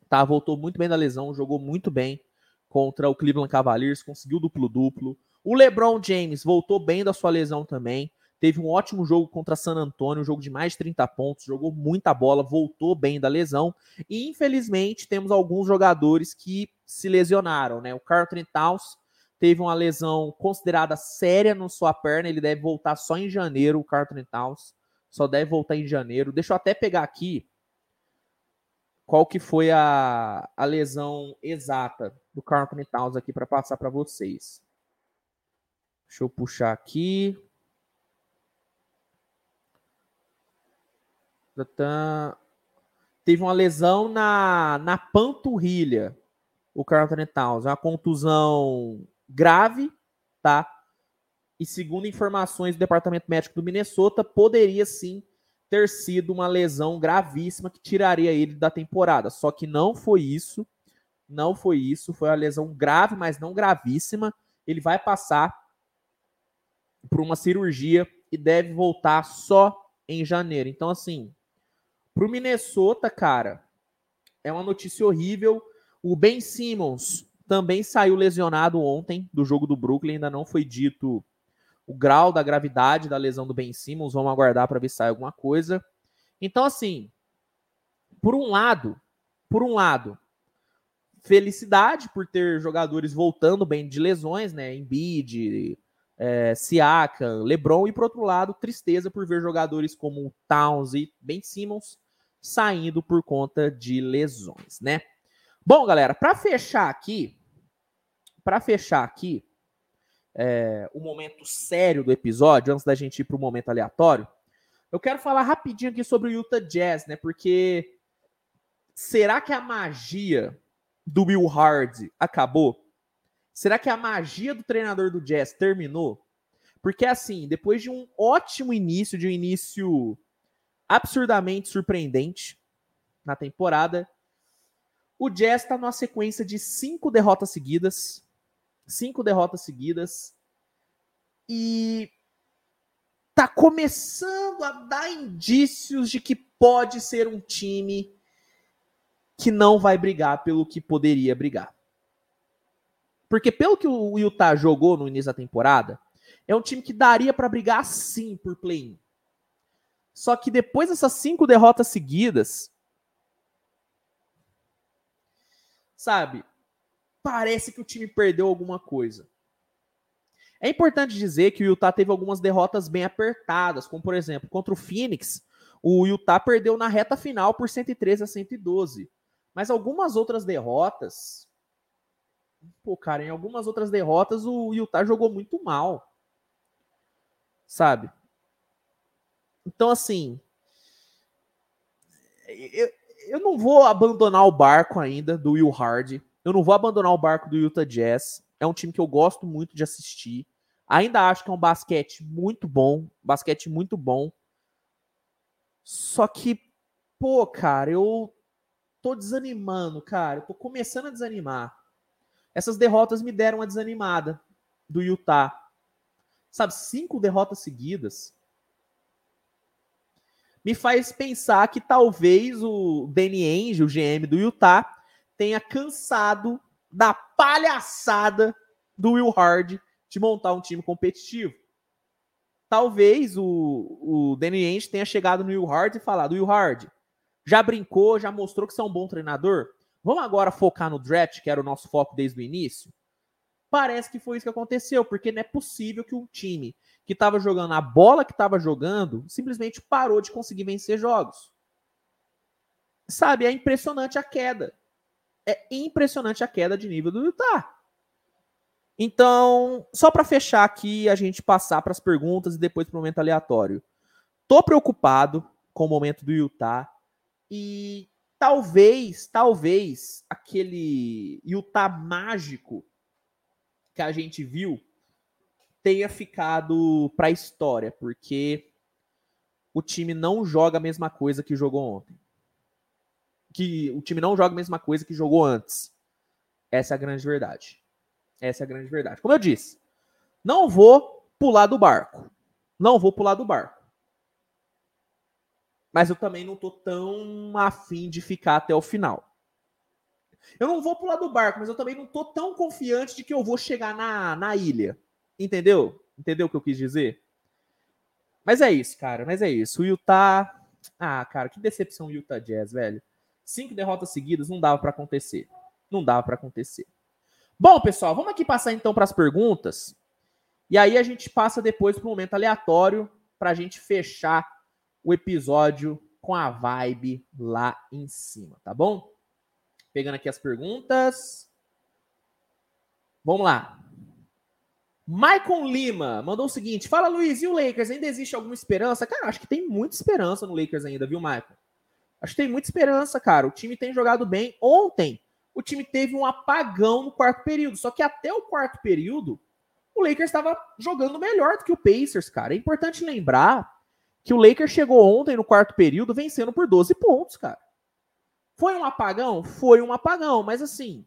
A: Tá, voltou muito bem da lesão, jogou muito bem contra o Cleveland Cavaliers, conseguiu duplo-duplo. O LeBron James voltou bem da sua lesão também. Teve um ótimo jogo contra San Antonio, um jogo de mais de 30 pontos, jogou muita bola, voltou bem da lesão. E infelizmente temos alguns jogadores que se lesionaram, né? O Carlton Towns teve uma lesão considerada séria na sua perna, ele deve voltar só em janeiro, o Carlton Towns só deve voltar em janeiro. Deixa eu até pegar aqui qual que foi a, a lesão exata do Carlton Towns aqui para passar para vocês. Deixa eu puxar aqui. Teve uma lesão na, na panturrilha, o Carlton Towns. Uma contusão grave, tá? E segundo informações do Departamento Médico do Minnesota, poderia sim ter sido uma lesão gravíssima que tiraria ele da temporada. Só que não foi isso. Não foi isso. Foi uma lesão grave, mas não gravíssima. Ele vai passar por uma cirurgia e deve voltar só em janeiro. Então, assim, pro Minnesota, cara, é uma notícia horrível. O Ben Simmons também saiu lesionado ontem do jogo do Brooklyn, ainda não foi dito o grau da gravidade da lesão do Ben Simmons. Vamos aguardar para ver se sai alguma coisa. Então, assim, por um lado, por um lado, felicidade por ter jogadores voltando bem de lesões, né? Embiid, é, Siakam, LeBron, e por outro lado, tristeza por ver jogadores como Towns e Ben Simmons saindo por conta de lesões, né? Bom, galera, para fechar aqui, para fechar aqui é, o momento sério do episódio, antes da gente ir para o momento aleatório, eu quero falar rapidinho aqui sobre o Utah Jazz, né? Porque será que a magia do Will Hard acabou? Será que a magia do treinador do Jazz terminou? Porque assim, depois de um ótimo início, de um início absurdamente surpreendente na temporada, o Jazz está numa sequência de cinco derrotas seguidas. Cinco derrotas seguidas. E tá começando a dar indícios de que pode ser um time que não vai brigar pelo que poderia brigar. Porque pelo que o Utah jogou no início da temporada, é um time que daria para brigar sim por play-in. Só que depois dessas cinco derrotas seguidas, sabe, parece que o time perdeu alguma coisa. É importante dizer que o Utah teve algumas derrotas bem apertadas, como por exemplo, contra o Phoenix, o Utah perdeu na reta final por 113 a 112. Mas algumas outras derrotas, pô, cara, em algumas outras derrotas o Utah jogou muito mal. Sabe? Então, assim, eu, eu não vou abandonar o barco ainda do Will Hardy. Eu não vou abandonar o barco do Utah Jazz. É um time que eu gosto muito de assistir. Ainda acho que é um basquete muito bom, basquete muito bom. Só que, pô, cara, eu tô desanimando, cara. Eu tô começando a desanimar. Essas derrotas me deram uma desanimada do Utah. Sabe, cinco derrotas seguidas me faz pensar que talvez o Danny Ainge, o GM do Utah, tenha cansado da palhaçada do Will Hard de montar um time competitivo. Talvez o, o Danny tenha chegado no Will Hard e falado: Will Hard, já brincou, já mostrou que você é um bom treinador? Vamos agora focar no draft, que era o nosso foco desde o início? Parece que foi isso que aconteceu, porque não é possível que um time que estava jogando a bola que estava jogando simplesmente parou de conseguir vencer jogos. Sabe, é impressionante a queda. É impressionante a queda de nível do Utah. Então, só para fechar aqui, a gente passar para as perguntas e depois para o momento aleatório. Tô preocupado com o momento do Utah e talvez, talvez aquele Utah mágico que a gente viu tenha ficado para a história, porque o time não joga a mesma coisa que jogou ontem. Que o time não joga a mesma coisa que jogou antes. Essa é a grande verdade. Essa é a grande verdade. Como eu disse, não vou pular do barco. Não vou pular do barco. Mas eu também não tô tão afim de ficar até o final. Eu não vou pular do barco, mas eu também não tô tão confiante de que eu vou chegar na, na ilha. Entendeu? Entendeu o que eu quis dizer? Mas é isso, cara. Mas é isso. O Utah. Ah, cara, que decepção o Utah Jazz, velho. Cinco derrotas seguidas não dava para acontecer. Não dava para acontecer. Bom, pessoal, vamos aqui passar então para as perguntas. E aí a gente passa depois para o momento aleatório para a gente fechar o episódio com a vibe lá em cima, tá bom? Pegando aqui as perguntas. Vamos lá. Maicon Lima mandou o seguinte: Fala Luiz, e o Lakers? Ainda existe alguma esperança? Cara, acho que tem muita esperança no Lakers ainda, viu, Maicon? Acho que tem muita esperança, cara. O time tem jogado bem. Ontem, o time teve um apagão no quarto período. Só que até o quarto período, o Lakers estava jogando melhor do que o Pacers, cara. É importante lembrar que o Lakers chegou ontem no quarto período vencendo por 12 pontos, cara. Foi um apagão? Foi um apagão, mas assim,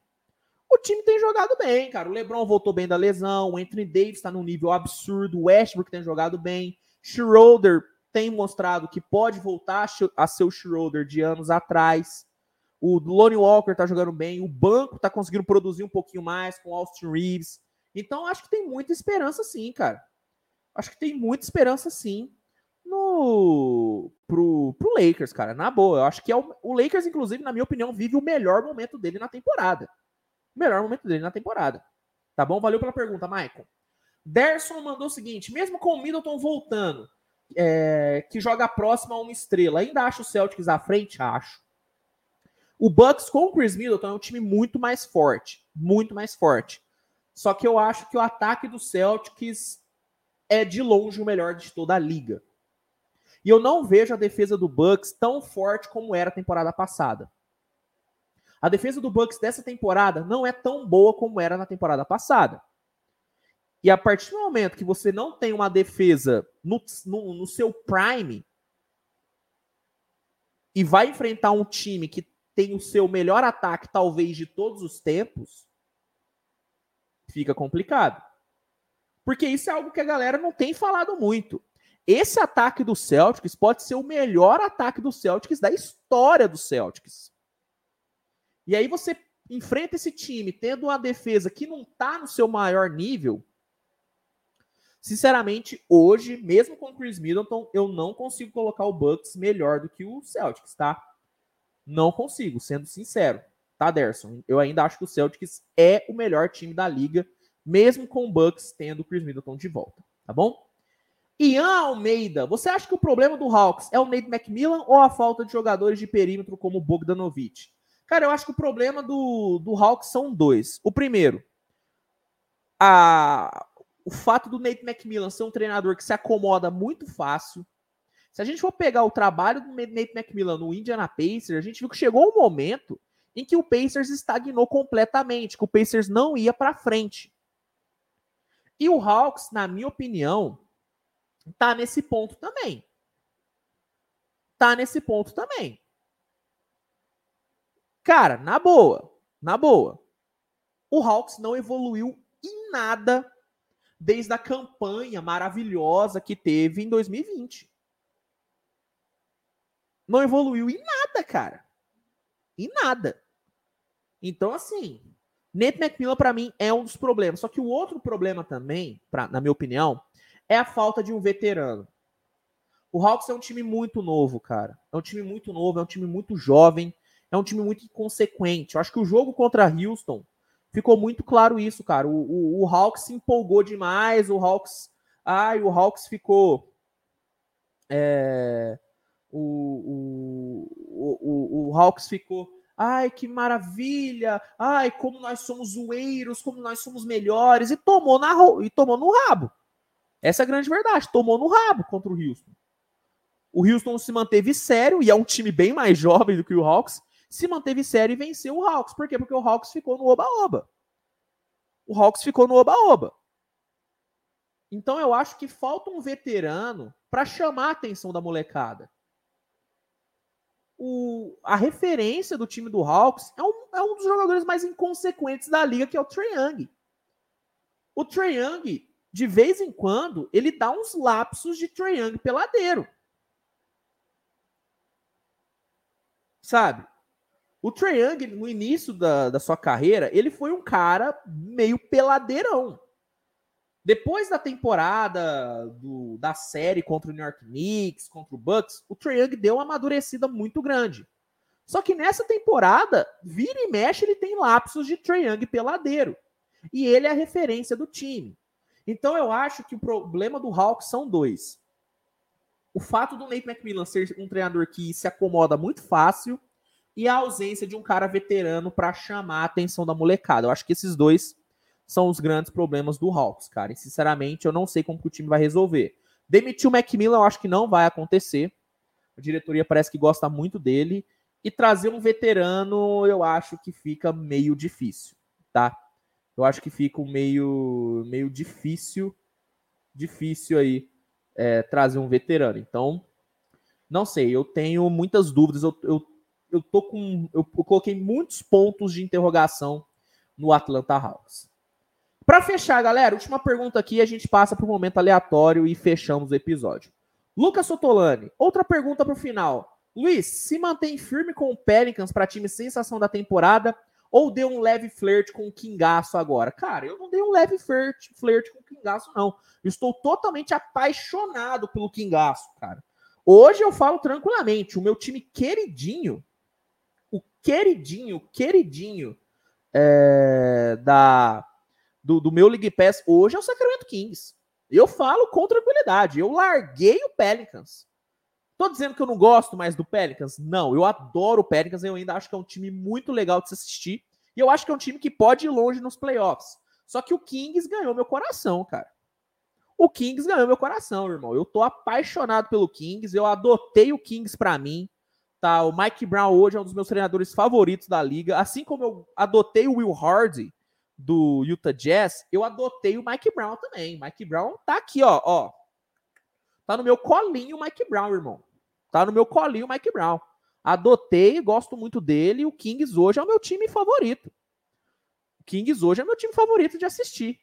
A: o time tem jogado bem, cara. O LeBron voltou bem da lesão, o Anthony Davis está num nível absurdo, o Westbrook tem jogado bem, Schroeder tem mostrado que pode voltar a ser o Schroeder de anos atrás. O Lonnie Walker tá jogando bem, o banco tá conseguindo produzir um pouquinho mais com o Austin Reeves. Então acho que tem muita esperança sim, cara. Acho que tem muita esperança sim no pro, pro Lakers, cara. Na boa, eu acho que é o, o Lakers inclusive, na minha opinião, vive o melhor momento dele na temporada. O melhor momento dele na temporada. Tá bom? Valeu pela pergunta, Michael. Derson mandou o seguinte: mesmo com o Middleton voltando, é, que joga próximo a uma estrela, ainda acho o Celtics à frente? Acho. O Bucks com o Chris Middleton é um time muito mais forte, muito mais forte. Só que eu acho que o ataque do Celtics é de longe o melhor de toda a liga. E eu não vejo a defesa do Bucks tão forte como era a temporada passada. A defesa do Bucks dessa temporada não é tão boa como era na temporada passada. E a partir do momento que você não tem uma defesa no, no, no seu prime e vai enfrentar um time que tem o seu melhor ataque, talvez, de todos os tempos, fica complicado. Porque isso é algo que a galera não tem falado muito. Esse ataque do Celtics pode ser o melhor ataque do Celtics da história do Celtics. E aí você enfrenta esse time tendo uma defesa que não está no seu maior nível. Sinceramente, hoje, mesmo com o Chris Middleton, eu não consigo colocar o Bucks melhor do que o Celtics, tá? Não consigo, sendo sincero. Tá, Derson? Eu ainda acho que o Celtics é o melhor time da liga mesmo com o Bucks tendo o Chris Middleton de volta, tá bom? Ian Almeida, você acha que o problema do Hawks é o Nate McMillan ou a falta de jogadores de perímetro como o Bogdanovich? Cara, eu acho que o problema do, do Hawks são dois. O primeiro, a, o fato do Nate McMillan ser um treinador que se acomoda muito fácil. Se a gente for pegar o trabalho do Nate McMillan no Indiana Pacers, a gente viu que chegou um momento em que o Pacers estagnou completamente, que o Pacers não ia para frente. E o Hawks, na minha opinião, tá nesse ponto também. Tá nesse ponto também. Cara, na boa, na boa. O Hawks não evoluiu em nada desde a campanha maravilhosa que teve em 2020. Não evoluiu em nada, cara. Em nada. Então, assim, Nate McMillan para mim é um dos problemas. Só que o outro problema também, pra, na minha opinião, é a falta de um veterano. O Hawks é um time muito novo, cara. É um time muito novo, é um time muito jovem, é um time muito inconsequente. Eu acho que o jogo contra Houston ficou muito claro isso, cara. O, o, o Hawks se empolgou demais, o Hawks. Ai, o Hawks ficou. É, o, o, o, o Hawks ficou. Ai, que maravilha! Ai, como nós somos zoeiros, como nós somos melhores, e tomou, na, e tomou no rabo. Essa é a grande verdade. Tomou no rabo contra o Houston. O Houston se manteve sério, e é um time bem mais jovem do que o Hawks, se manteve sério e venceu o Hawks. Por quê? Porque o Hawks ficou no oba-oba. O Hawks ficou no oba-oba. Então eu acho que falta um veterano para chamar a atenção da molecada. O, a referência do time do Hawks é um, é um dos jogadores mais inconsequentes da liga, que é o Trae Young. O Trae Young, de vez em quando, ele dá uns lapsos de Trae Young peladeiro. Sabe? O Trae Young, no início da, da sua carreira, ele foi um cara meio peladeirão. Depois da temporada do, da série contra o New York Knicks, contra o Bucks, o Trae Young deu uma amadurecida muito grande. Só que nessa temporada, vira e mexe, ele tem lapsos de Trae Young peladeiro. E ele é a referência do time. Então eu acho que o problema do Hawks são dois. O fato do Nate McMillan ser um treinador que se acomoda muito fácil e a ausência de um cara veterano para chamar a atenção da molecada. Eu acho que esses dois são os grandes problemas do Hawks, cara. E sinceramente, eu não sei como o time vai resolver. Demitir o Macmillan, eu acho que não vai acontecer. A diretoria parece que gosta muito dele. E trazer um veterano, eu acho que fica meio difícil, tá? Eu acho que fica meio, meio difícil, difícil aí é, trazer um veterano. Então, não sei, eu tenho muitas dúvidas. Eu, eu eu tô com. Eu, eu coloquei muitos pontos de interrogação no Atlanta Hawks. Para fechar, galera, última pergunta aqui, a gente passa para o momento aleatório e fechamos o episódio. Lucas Sotolani, outra pergunta para o final. Luiz, se mantém firme com o Pelicans para time sensação da temporada ou deu um leve flirt com o Kingaço agora? Cara, eu não dei um leve flirt, flirt com o Kingaço, não. Estou totalmente apaixonado pelo Kingaço, cara. Hoje eu falo tranquilamente, o meu time queridinho queridinho, queridinho é, da, do, do, meu League Pass hoje é o Sacramento Kings. Eu falo com tranquilidade. Eu larguei o Pelicans. Tô dizendo que eu não gosto mais do Pelicans? Não, eu adoro o Pelicans. Eu ainda acho que é um time muito legal de se assistir. E eu acho que é um time que pode ir longe nos playoffs. Só que o Kings ganhou meu coração, cara. O Kings ganhou meu coração, irmão. Eu tô apaixonado pelo Kings. Eu adotei o Kings para mim. Tá? O Mike Brown hoje é um dos meus treinadores favoritos da liga. Assim como eu adotei o Will Hardy do Utah Jazz, eu adotei o Mike Brown também. Mike Brown tá aqui, ó, ó. Tá no meu colinho o Mike Brown, irmão. Tá no meu colinho o Mike Brown. Adotei, gosto muito dele. O Kings hoje é o meu time favorito. O Kings hoje é meu time favorito de assistir.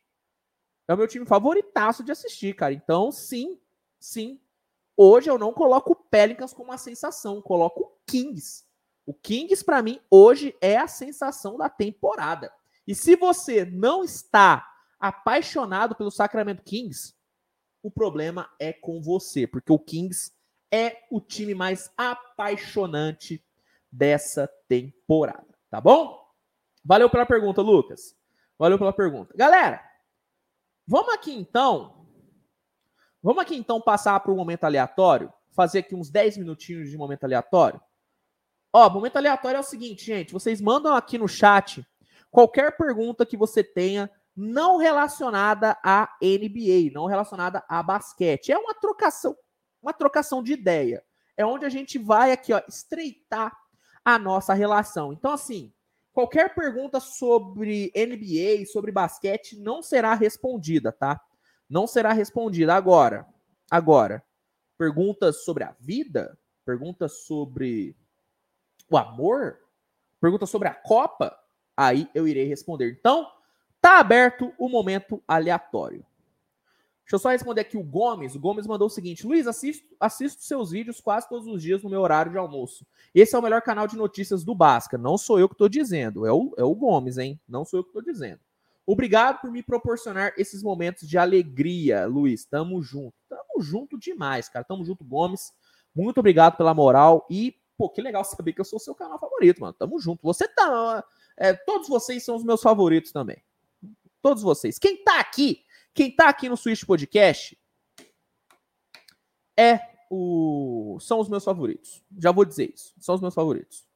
A: É o meu time favoritaço de assistir, cara. Então, sim, sim, Hoje eu não coloco o Pelicans como uma sensação, coloco o Kings. O Kings, para mim, hoje é a sensação da temporada. E se você não está apaixonado pelo Sacramento Kings, o problema é com você, porque o Kings é o time mais apaixonante dessa temporada, tá bom? Valeu pela pergunta, Lucas. Valeu pela pergunta. Galera, Vamos aqui então. Vamos aqui então passar para o momento aleatório. Fazer aqui uns 10 minutinhos de momento aleatório. Ó, momento aleatório é o seguinte, gente. Vocês mandam aqui no chat qualquer pergunta que você tenha não relacionada à NBA, não relacionada a basquete. É uma trocação, uma trocação de ideia. É onde a gente vai aqui, ó, estreitar a nossa relação. Então, assim, qualquer pergunta sobre NBA, sobre basquete, não será respondida, tá? Não será respondida agora. Agora, perguntas sobre a vida, perguntas sobre o amor, perguntas sobre a Copa, aí eu irei responder. Então, tá aberto o momento aleatório. Deixa eu só responder aqui o Gomes. O Gomes mandou o seguinte: Luiz, assisto, assisto seus vídeos quase todos os dias no meu horário de almoço. Esse é o melhor canal de notícias do Basca. Não sou eu que estou dizendo, é o, é o Gomes, hein? Não sou eu que estou dizendo. Obrigado por me proporcionar esses momentos de alegria, Luiz. Tamo junto. Tamo junto demais, cara. Tamo junto, Gomes. Muito obrigado pela moral e, pô, que legal saber que eu sou seu canal favorito, mano. Tamo junto. Você tá. É, todos vocês são os meus favoritos também. Todos vocês. Quem tá aqui, quem tá aqui no Switch Podcast é o são os meus favoritos. Já vou dizer isso. São os meus favoritos.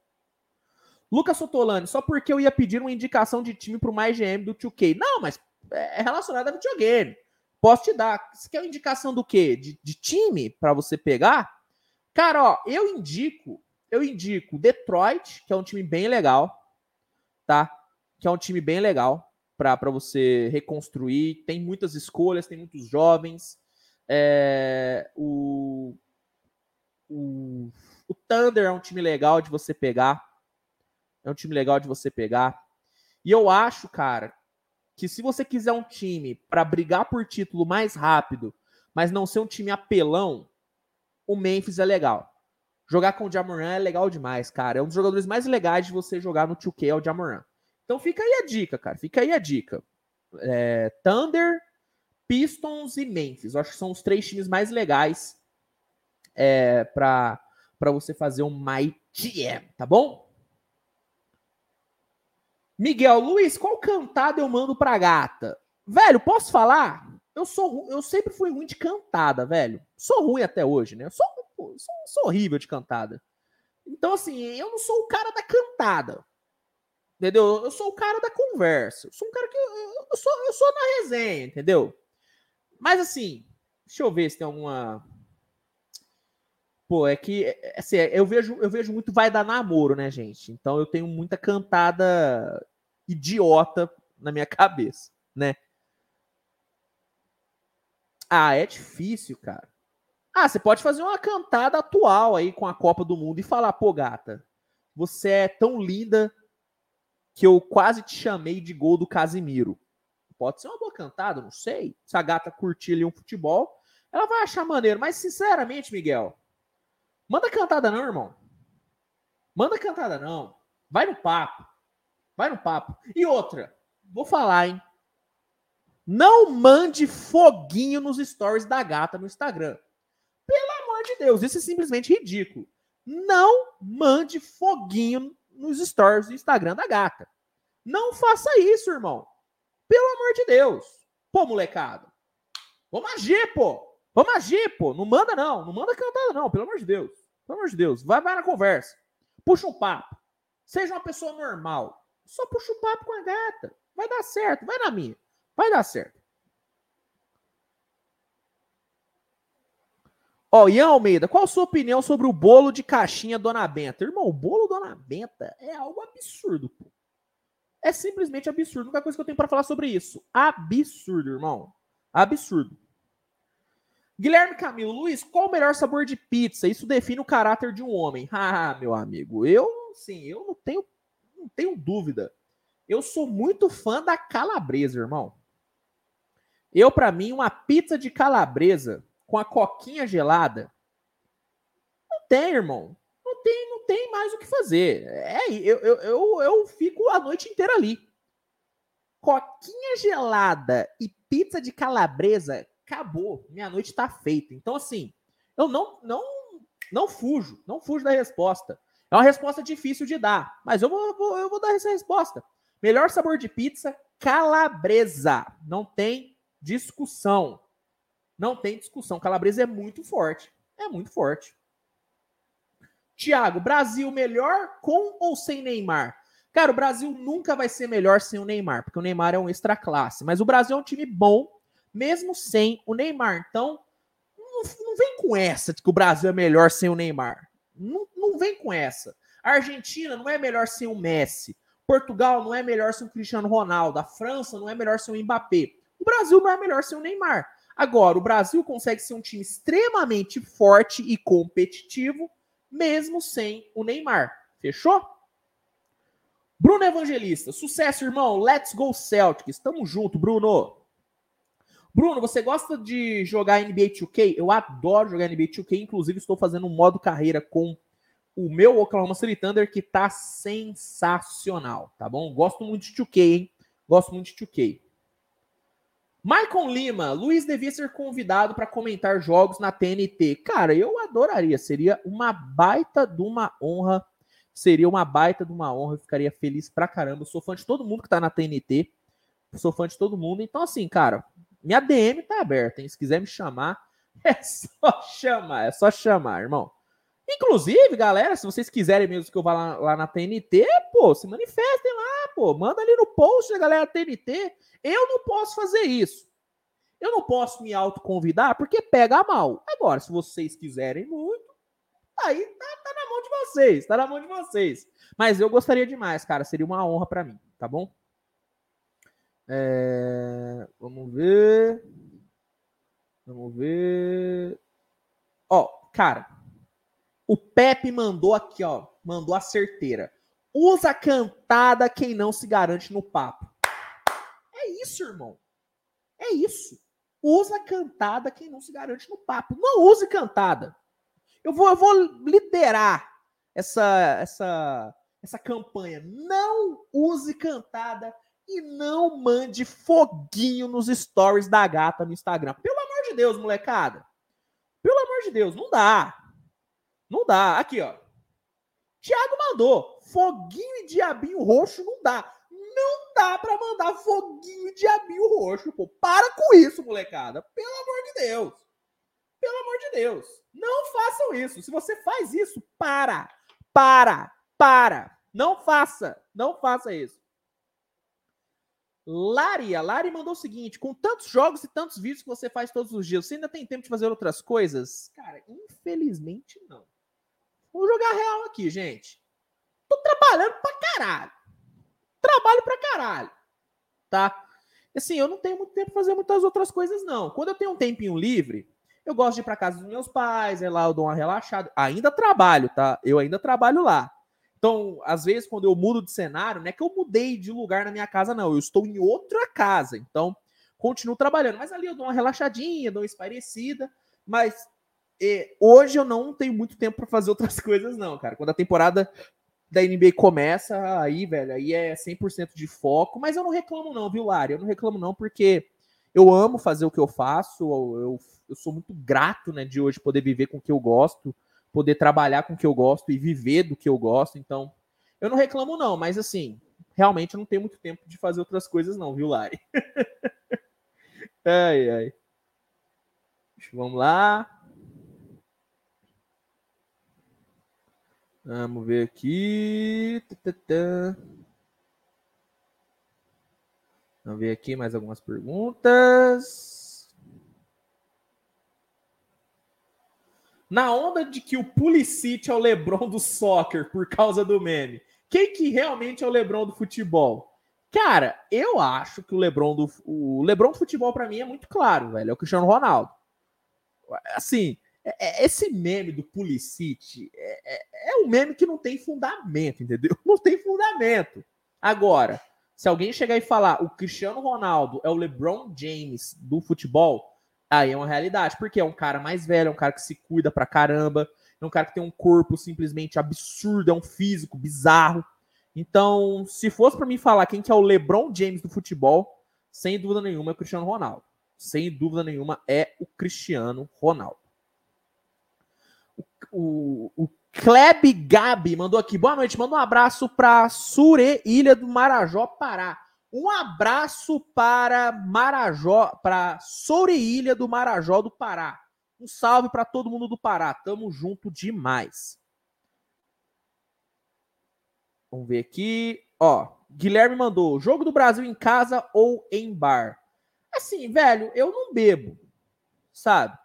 A: Lucas Sotolani, só porque eu ia pedir uma indicação de time pro mais GM do 2K. Não, mas é relacionado a videogame. Posso te dar. Você quer uma indicação do quê? De, de time para você pegar? Cara, ó, eu indico, eu indico Detroit, que é um time bem legal, tá? Que é um time bem legal para você reconstruir. Tem muitas escolhas, tem muitos jovens. É, o, o, o Thunder é um time legal de você pegar. É um time legal de você pegar. E eu acho, cara, que se você quiser um time para brigar por título mais rápido, mas não ser um time apelão, o Memphis é legal. Jogar com o Jamoran é legal demais, cara. É um dos jogadores mais legais de você jogar no 2K, é o Jamoran. Então fica aí a dica, cara. Fica aí a dica. É, Thunder, Pistons e Memphis. Eu acho que são os três times mais legais é, para você fazer um My GM, tá bom? Miguel Luiz, qual cantada eu mando pra gata? Velho, posso falar? Eu sou eu sempre fui ruim de cantada, velho. Sou ruim até hoje, né? Sou, sou, sou horrível de cantada. Então, assim, eu não sou o cara da cantada. Entendeu? Eu sou o cara da conversa. Eu sou um cara que. Eu, sou, eu sou na resenha, entendeu? Mas assim, deixa eu ver se tem alguma. Pô, é que assim, eu vejo, eu vejo muito vai dar namoro, né, gente? Então eu tenho muita cantada idiota na minha cabeça, né? Ah, é difícil, cara. Ah, você pode fazer uma cantada atual aí com a Copa do Mundo e falar, pô, gata, você é tão linda que eu quase te chamei de gol do Casimiro. Pode ser uma boa cantada, não sei. Se a gata curtir ali um futebol, ela vai achar maneiro. Mas, sinceramente, Miguel, manda cantada não, irmão. Manda cantada não. Vai no papo. Vai no papo. E outra, vou falar, hein? Não mande foguinho nos stories da gata no Instagram. Pelo amor de Deus, isso é simplesmente ridículo. Não mande foguinho nos stories do Instagram da gata. Não faça isso, irmão. Pelo amor de Deus. Pô, molecada. Vamos agir, pô. Vamos agir, pô. Não manda, não. Não manda cantada, não. Pelo amor de Deus. Pelo amor de Deus. Vai, vai na conversa. Puxa um papo. Seja uma pessoa normal. Só puxa um papo com a gata. Vai dar certo. Vai na minha. Vai dar certo. Ó, oh, Ian Almeida, qual a sua opinião sobre o bolo de caixinha Dona Benta? Irmão, o bolo Dona Benta é algo absurdo, pô. É simplesmente absurdo. A única coisa que eu tenho para falar sobre isso. Absurdo, irmão. Absurdo. Guilherme Camilo, Luiz, qual o melhor sabor de pizza? Isso define o caráter de um homem. Ah, meu amigo, eu, sim, eu não tenho, não tenho dúvida. Eu sou muito fã da calabresa, irmão. Eu, para mim, uma pizza de calabresa com a coquinha gelada. Não tem, irmão. Não tem, não tem mais o que fazer. É, eu, eu, eu, eu fico a noite inteira ali. Coquinha gelada e pizza de calabresa, acabou. Minha noite tá feita. Então, assim, eu não, não, não fujo, não fujo da resposta. É uma resposta difícil de dar, mas eu vou, vou, eu vou dar essa resposta. Melhor sabor de pizza, calabresa. Não tem discussão. Não tem discussão. Calabresa é muito forte. É muito forte. Tiago, Brasil melhor com ou sem Neymar? Cara, o Brasil nunca vai ser melhor sem o Neymar, porque o Neymar é um extra classe. Mas o Brasil é um time bom, mesmo sem o Neymar. Então, não, vem com essa de que o Brasil é melhor sem o Neymar. Não, não vem com essa. A Argentina não é melhor sem o Messi. Portugal não é melhor sem o Cristiano Ronaldo. A França não é melhor sem o Mbappé. O Brasil não é melhor sem o Neymar. Agora, o Brasil consegue ser um time extremamente forte e competitivo, mesmo sem o Neymar. Fechou? Bruno Evangelista, sucesso, irmão. Let's go Celtics. Tamo junto, Bruno. Bruno, você gosta de jogar NBA 2K? Eu adoro jogar NBA 2K, inclusive estou fazendo um modo carreira com o meu Oklahoma City Thunder que tá sensacional, tá bom? Gosto muito de 2K, hein? Gosto muito de 2K. Maicon Lima, Luiz devia ser convidado para comentar jogos na TNT. Cara, eu adoraria, seria uma baita de uma honra. Seria uma baita de uma honra, eu ficaria feliz pra caramba. Eu sou fã de todo mundo que tá na TNT. Sou fã de todo mundo. Então, assim, cara, minha DM tá aberta, hein? Se quiser me chamar, é só chamar, é só chamar, irmão. Inclusive, galera, se vocês quiserem mesmo que eu vá lá, lá, na TNT, pô, se manifestem lá, pô. Manda ali no post da galera TNT. Eu não posso fazer isso. Eu não posso me autoconvidar porque pega mal. Agora, se vocês quiserem muito, aí tá, tá, na mão de vocês, tá na mão de vocês. Mas eu gostaria demais, cara. Seria uma honra para mim, tá bom? É... Vamos ver. Vamos ver. Ó, cara, o Pepe mandou aqui, ó, mandou a certeira. Usa cantada quem não se garante no papo. É isso, irmão. É isso. Usa cantada quem não se garante no papo. Não use cantada. Eu vou, eu vou liderar essa, essa, essa campanha. Não use cantada e não mande foguinho nos stories da gata no Instagram. Pelo amor de Deus, molecada. Pelo amor de Deus, não dá. Não dá. Aqui, ó. Tiago mandou. Foguinho e diabinho roxo não dá. Não dá para mandar foguinho e diabinho roxo, pô. Para com isso, molecada. Pelo amor de Deus. Pelo amor de Deus. Não façam isso. Se você faz isso, para. Para. Para. Não faça. Não faça isso. Lari, a Lari mandou o seguinte: com tantos jogos e tantos vídeos que você faz todos os dias, você ainda tem tempo de fazer outras coisas? Cara, infelizmente não. Vou jogar real aqui, gente. Tô trabalhando pra caralho. Trabalho pra caralho. Tá? Assim, eu não tenho muito tempo pra fazer muitas outras coisas, não. Quando eu tenho um tempinho livre, eu gosto de ir pra casa dos meus pais, é lá eu dou uma relaxada. Ainda trabalho, tá? Eu ainda trabalho lá. Então, às vezes, quando eu mudo de cenário, não é que eu mudei de lugar na minha casa, não. Eu estou em outra casa. Então, continuo trabalhando. Mas ali eu dou uma relaxadinha, dou uma espairecida. Mas e hoje eu não tenho muito tempo para fazer outras coisas, não, cara. Quando a temporada da NBA começa, aí, velho, aí é 100% de foco. Mas eu não reclamo, não, viu, Lari? Eu não reclamo, não, porque eu amo fazer o que eu faço. Eu, eu sou muito grato, né, de hoje poder viver com o que eu gosto, poder trabalhar com o que eu gosto e viver do que eu gosto. Então, eu não reclamo, não, mas assim, realmente eu não tenho muito tempo de fazer outras coisas, não, viu, Lari? ai, ai. Vamos lá. Vamos ver aqui. Vamos ver aqui mais algumas perguntas. Na onda de que o Pulisic é o LeBron do soccer por causa do meme, quem que realmente é o LeBron do futebol? Cara, eu acho que o LeBron do o LeBron do futebol para mim é muito claro, velho, é o Cristiano Ronaldo. Assim, esse meme do Pulisic é, é, é, um meme que não tem fundamento, entendeu? Não tem fundamento. Agora, se alguém chegar e falar o Cristiano Ronaldo é o LeBron James do futebol, aí é uma realidade, porque é um cara mais velho, é um cara que se cuida pra caramba, é um cara que tem um corpo simplesmente absurdo, é um físico bizarro. Então, se fosse para mim falar quem que é o LeBron James do futebol, sem dúvida nenhuma é o Cristiano Ronaldo. Sem dúvida nenhuma é o Cristiano Ronaldo. O, o Kleb Gabi mandou aqui. Boa noite. Manda um abraço para Sure, Ilha do Marajó, Pará. Um abraço para Marajó, para Soureilha do Marajó do Pará. Um salve para todo mundo do Pará. Tamo junto demais. Vamos ver aqui. Ó, Guilherme mandou: jogo do Brasil em casa ou em bar? Assim, velho, eu não bebo, sabe?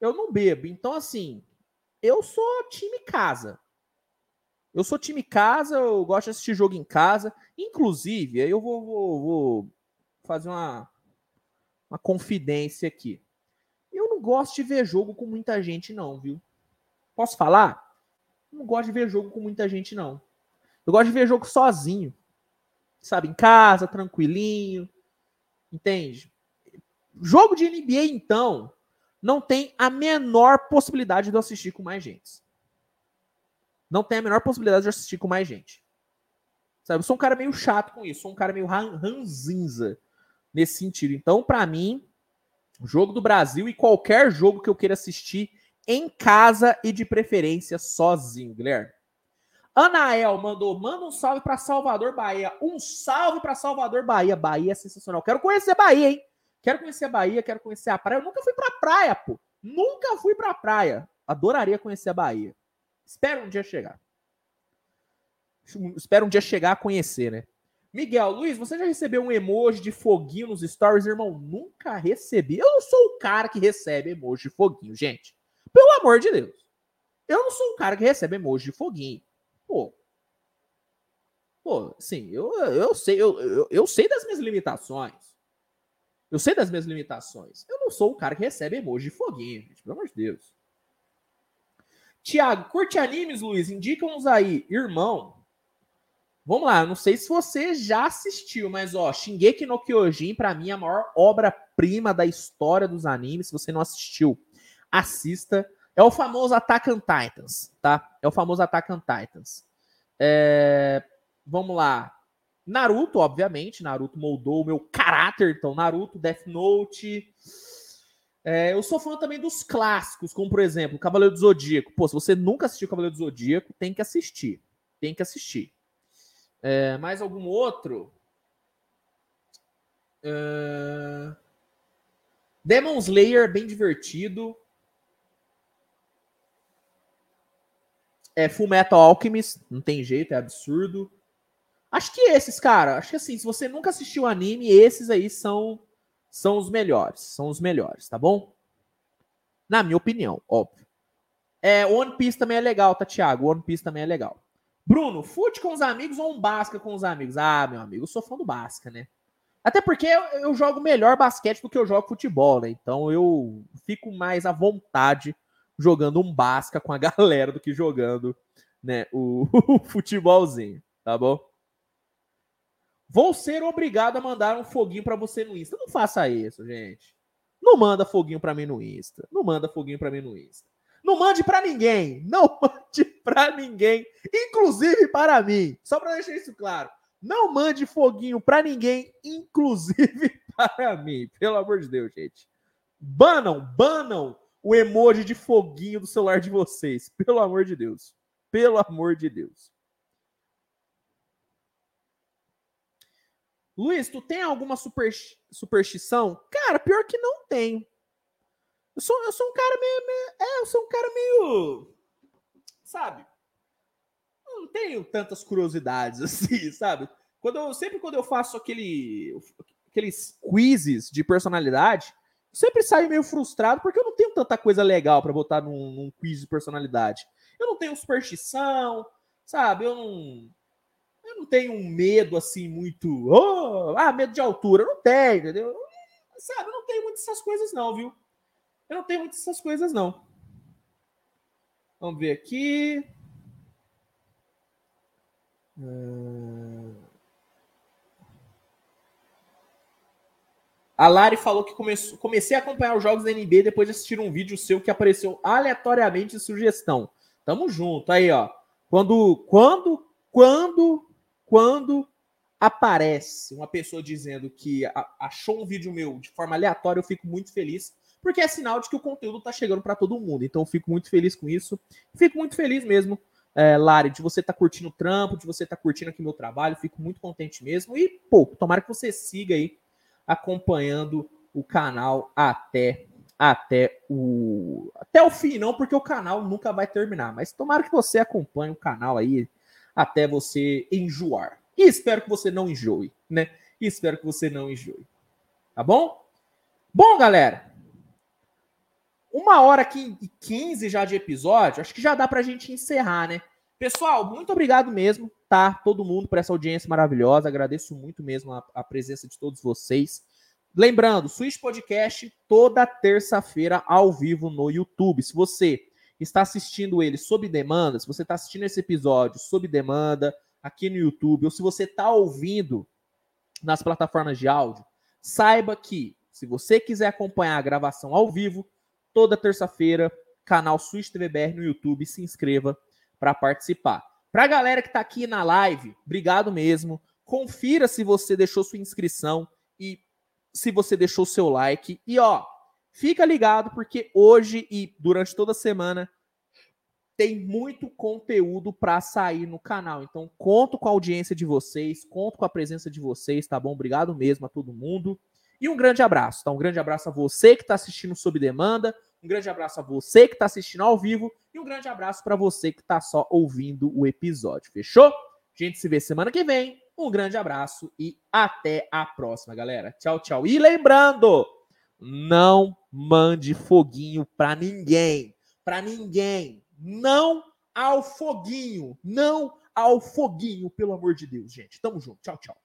A: Eu não bebo. Então, assim, eu sou time casa. Eu sou time casa, eu gosto de assistir jogo em casa. Inclusive, aí eu vou, vou, vou fazer uma, uma confidência aqui. Eu não gosto de ver jogo com muita gente, não, viu? Posso falar? não gosto de ver jogo com muita gente, não. Eu gosto de ver jogo sozinho. Sabe, em casa, tranquilinho. Entende? Jogo de NBA, então, não tem a menor possibilidade de eu assistir com mais gente. Não tem a menor possibilidade de eu assistir com mais gente. Sabe, eu sou um cara meio chato com isso, sou um cara meio ranzinza nesse sentido. Então, para mim, jogo do Brasil e qualquer jogo que eu queira assistir em casa e de preferência sozinho, Guilherme. Anael mandou, manda um salve para Salvador, Bahia. Um salve para Salvador, Bahia. Bahia é sensacional. Quero conhecer Bahia, hein? Quero conhecer a Bahia, quero conhecer a praia. Eu nunca fui pra praia, pô. Nunca fui pra praia. Adoraria conhecer a Bahia. Espero um dia chegar. Espero um dia chegar a conhecer, né? Miguel, Luiz, você já recebeu um emoji de foguinho nos stories, irmão? Nunca recebi. Eu não sou o cara que recebe emoji de foguinho, gente. Pelo amor de Deus. Eu não sou o cara que recebe emoji de foguinho. Pô. Pô, sim, eu, eu sei, eu, eu, eu sei das minhas limitações. Eu sei das minhas limitações. Eu não sou o cara que recebe emoji de foguinho, gente, pelo amor de Deus. Tiago, curte animes, Luiz? Indica-nos aí. Irmão, vamos lá. Não sei se você já assistiu, mas ó, Shingeki no Kyojin, pra mim, é a maior obra-prima da história dos animes. Se você não assistiu, assista. É o famoso Attack on Titans, tá? É o famoso Attack on Titans. É... Vamos lá. Naruto, obviamente, Naruto moldou o meu caráter, então Naruto, Death Note. É, eu sou fã também dos clássicos, como por exemplo, Cavaleiro do Zodíaco. Pô, se você nunca assistiu Cavaleiro do Zodíaco, tem que assistir. Tem que assistir. É, mais algum outro? É... Demon Slayer, bem divertido. É Full Metal Alchemist, não tem jeito, é absurdo. Acho que esses, cara, acho que assim, se você nunca assistiu anime, esses aí são são os melhores, são os melhores, tá bom? Na minha opinião, óbvio. É, One Piece também é legal, tá, Thiago? One Piece também é legal. Bruno, fute com os amigos ou um Basca com os amigos? Ah, meu amigo, eu sou fã do Basca, né? Até porque eu, eu jogo melhor basquete do que eu jogo futebol, né? Então eu fico mais à vontade jogando um Basca com a galera do que jogando, né, o, o futebolzinho, tá bom? Vou ser obrigado a mandar um foguinho para você no Insta. Não faça isso, gente. Não manda foguinho para mim no Insta. Não manda foguinho para mim no Insta. Não mande para ninguém. Não mande para ninguém, inclusive para mim. Só para deixar isso claro. Não mande foguinho para ninguém, inclusive para mim. Pelo amor de Deus, gente. Banam, banam o emoji de foguinho do celular de vocês. Pelo amor de Deus. Pelo amor de Deus. Luiz, tu tem alguma super, superstição? Cara, pior que não tenho. Eu sou, eu sou um cara meio, meio, É, eu sou um cara meio. Sabe? Não tenho tantas curiosidades assim, sabe? Quando eu, sempre quando eu faço aquele, aqueles quizzes de personalidade, eu sempre saio meio frustrado porque eu não tenho tanta coisa legal para botar num, num quiz de personalidade. Eu não tenho superstição, sabe? Eu não eu não tenho um medo assim muito. Oh, ah, medo de altura. Eu não tenho, entendeu? Sabe, eu não tenho muitas essas coisas, não, viu? Eu não tenho muitas essas coisas, não. Vamos ver aqui. A Lari falou que começou, comecei a acompanhar os jogos da NBA depois de assistir um vídeo seu que apareceu aleatoriamente sugestão. Tamo junto aí, ó. Quando, quando, quando quando aparece uma pessoa dizendo que achou um vídeo meu de forma aleatória, eu fico muito feliz, porque é sinal de que o conteúdo está chegando para todo mundo. Então eu fico muito feliz com isso. Fico muito feliz mesmo é, Lari, de você estar tá curtindo o trampo, de você estar tá curtindo aqui meu trabalho. Fico muito contente mesmo. E, pô, tomara que você siga aí acompanhando o canal até até o até o fim, não, porque o canal nunca vai terminar, mas tomara que você acompanhe o canal aí até você enjoar. E espero que você não enjoe, né? E espero que você não enjoe. Tá bom? Bom, galera, uma hora e 15 já de episódio, acho que já dá pra gente encerrar, né? Pessoal, muito obrigado mesmo, tá? Todo mundo por essa audiência maravilhosa. Agradeço muito mesmo a, a presença de todos vocês. Lembrando, Switch Podcast toda terça-feira ao vivo no YouTube. Se você está assistindo ele sob demanda, se você está assistindo esse episódio sob demanda aqui no YouTube, ou se você está ouvindo nas plataformas de áudio, saiba que se você quiser acompanhar a gravação ao vivo, toda terça-feira, canal Switch TVBR no YouTube, se inscreva para participar. Para a galera que está aqui na live, obrigado mesmo. Confira se você deixou sua inscrição e se você deixou seu like. E ó, fica ligado porque hoje e durante toda a semana tem muito conteúdo para sair no canal. Então, conto com a audiência de vocês, conto com a presença de vocês, tá bom? Obrigado mesmo a todo mundo. E um grande abraço, tá? Um grande abraço a você que está assistindo sob demanda, um grande abraço a você que está assistindo ao vivo e um grande abraço para você que está só ouvindo o episódio. Fechou? A gente se vê semana que vem. Um grande abraço e até a próxima, galera. Tchau, tchau. E lembrando, não mande foguinho para ninguém. Para ninguém. Não ao foguinho. Não ao foguinho, pelo amor de Deus, gente. Tamo junto. Tchau, tchau.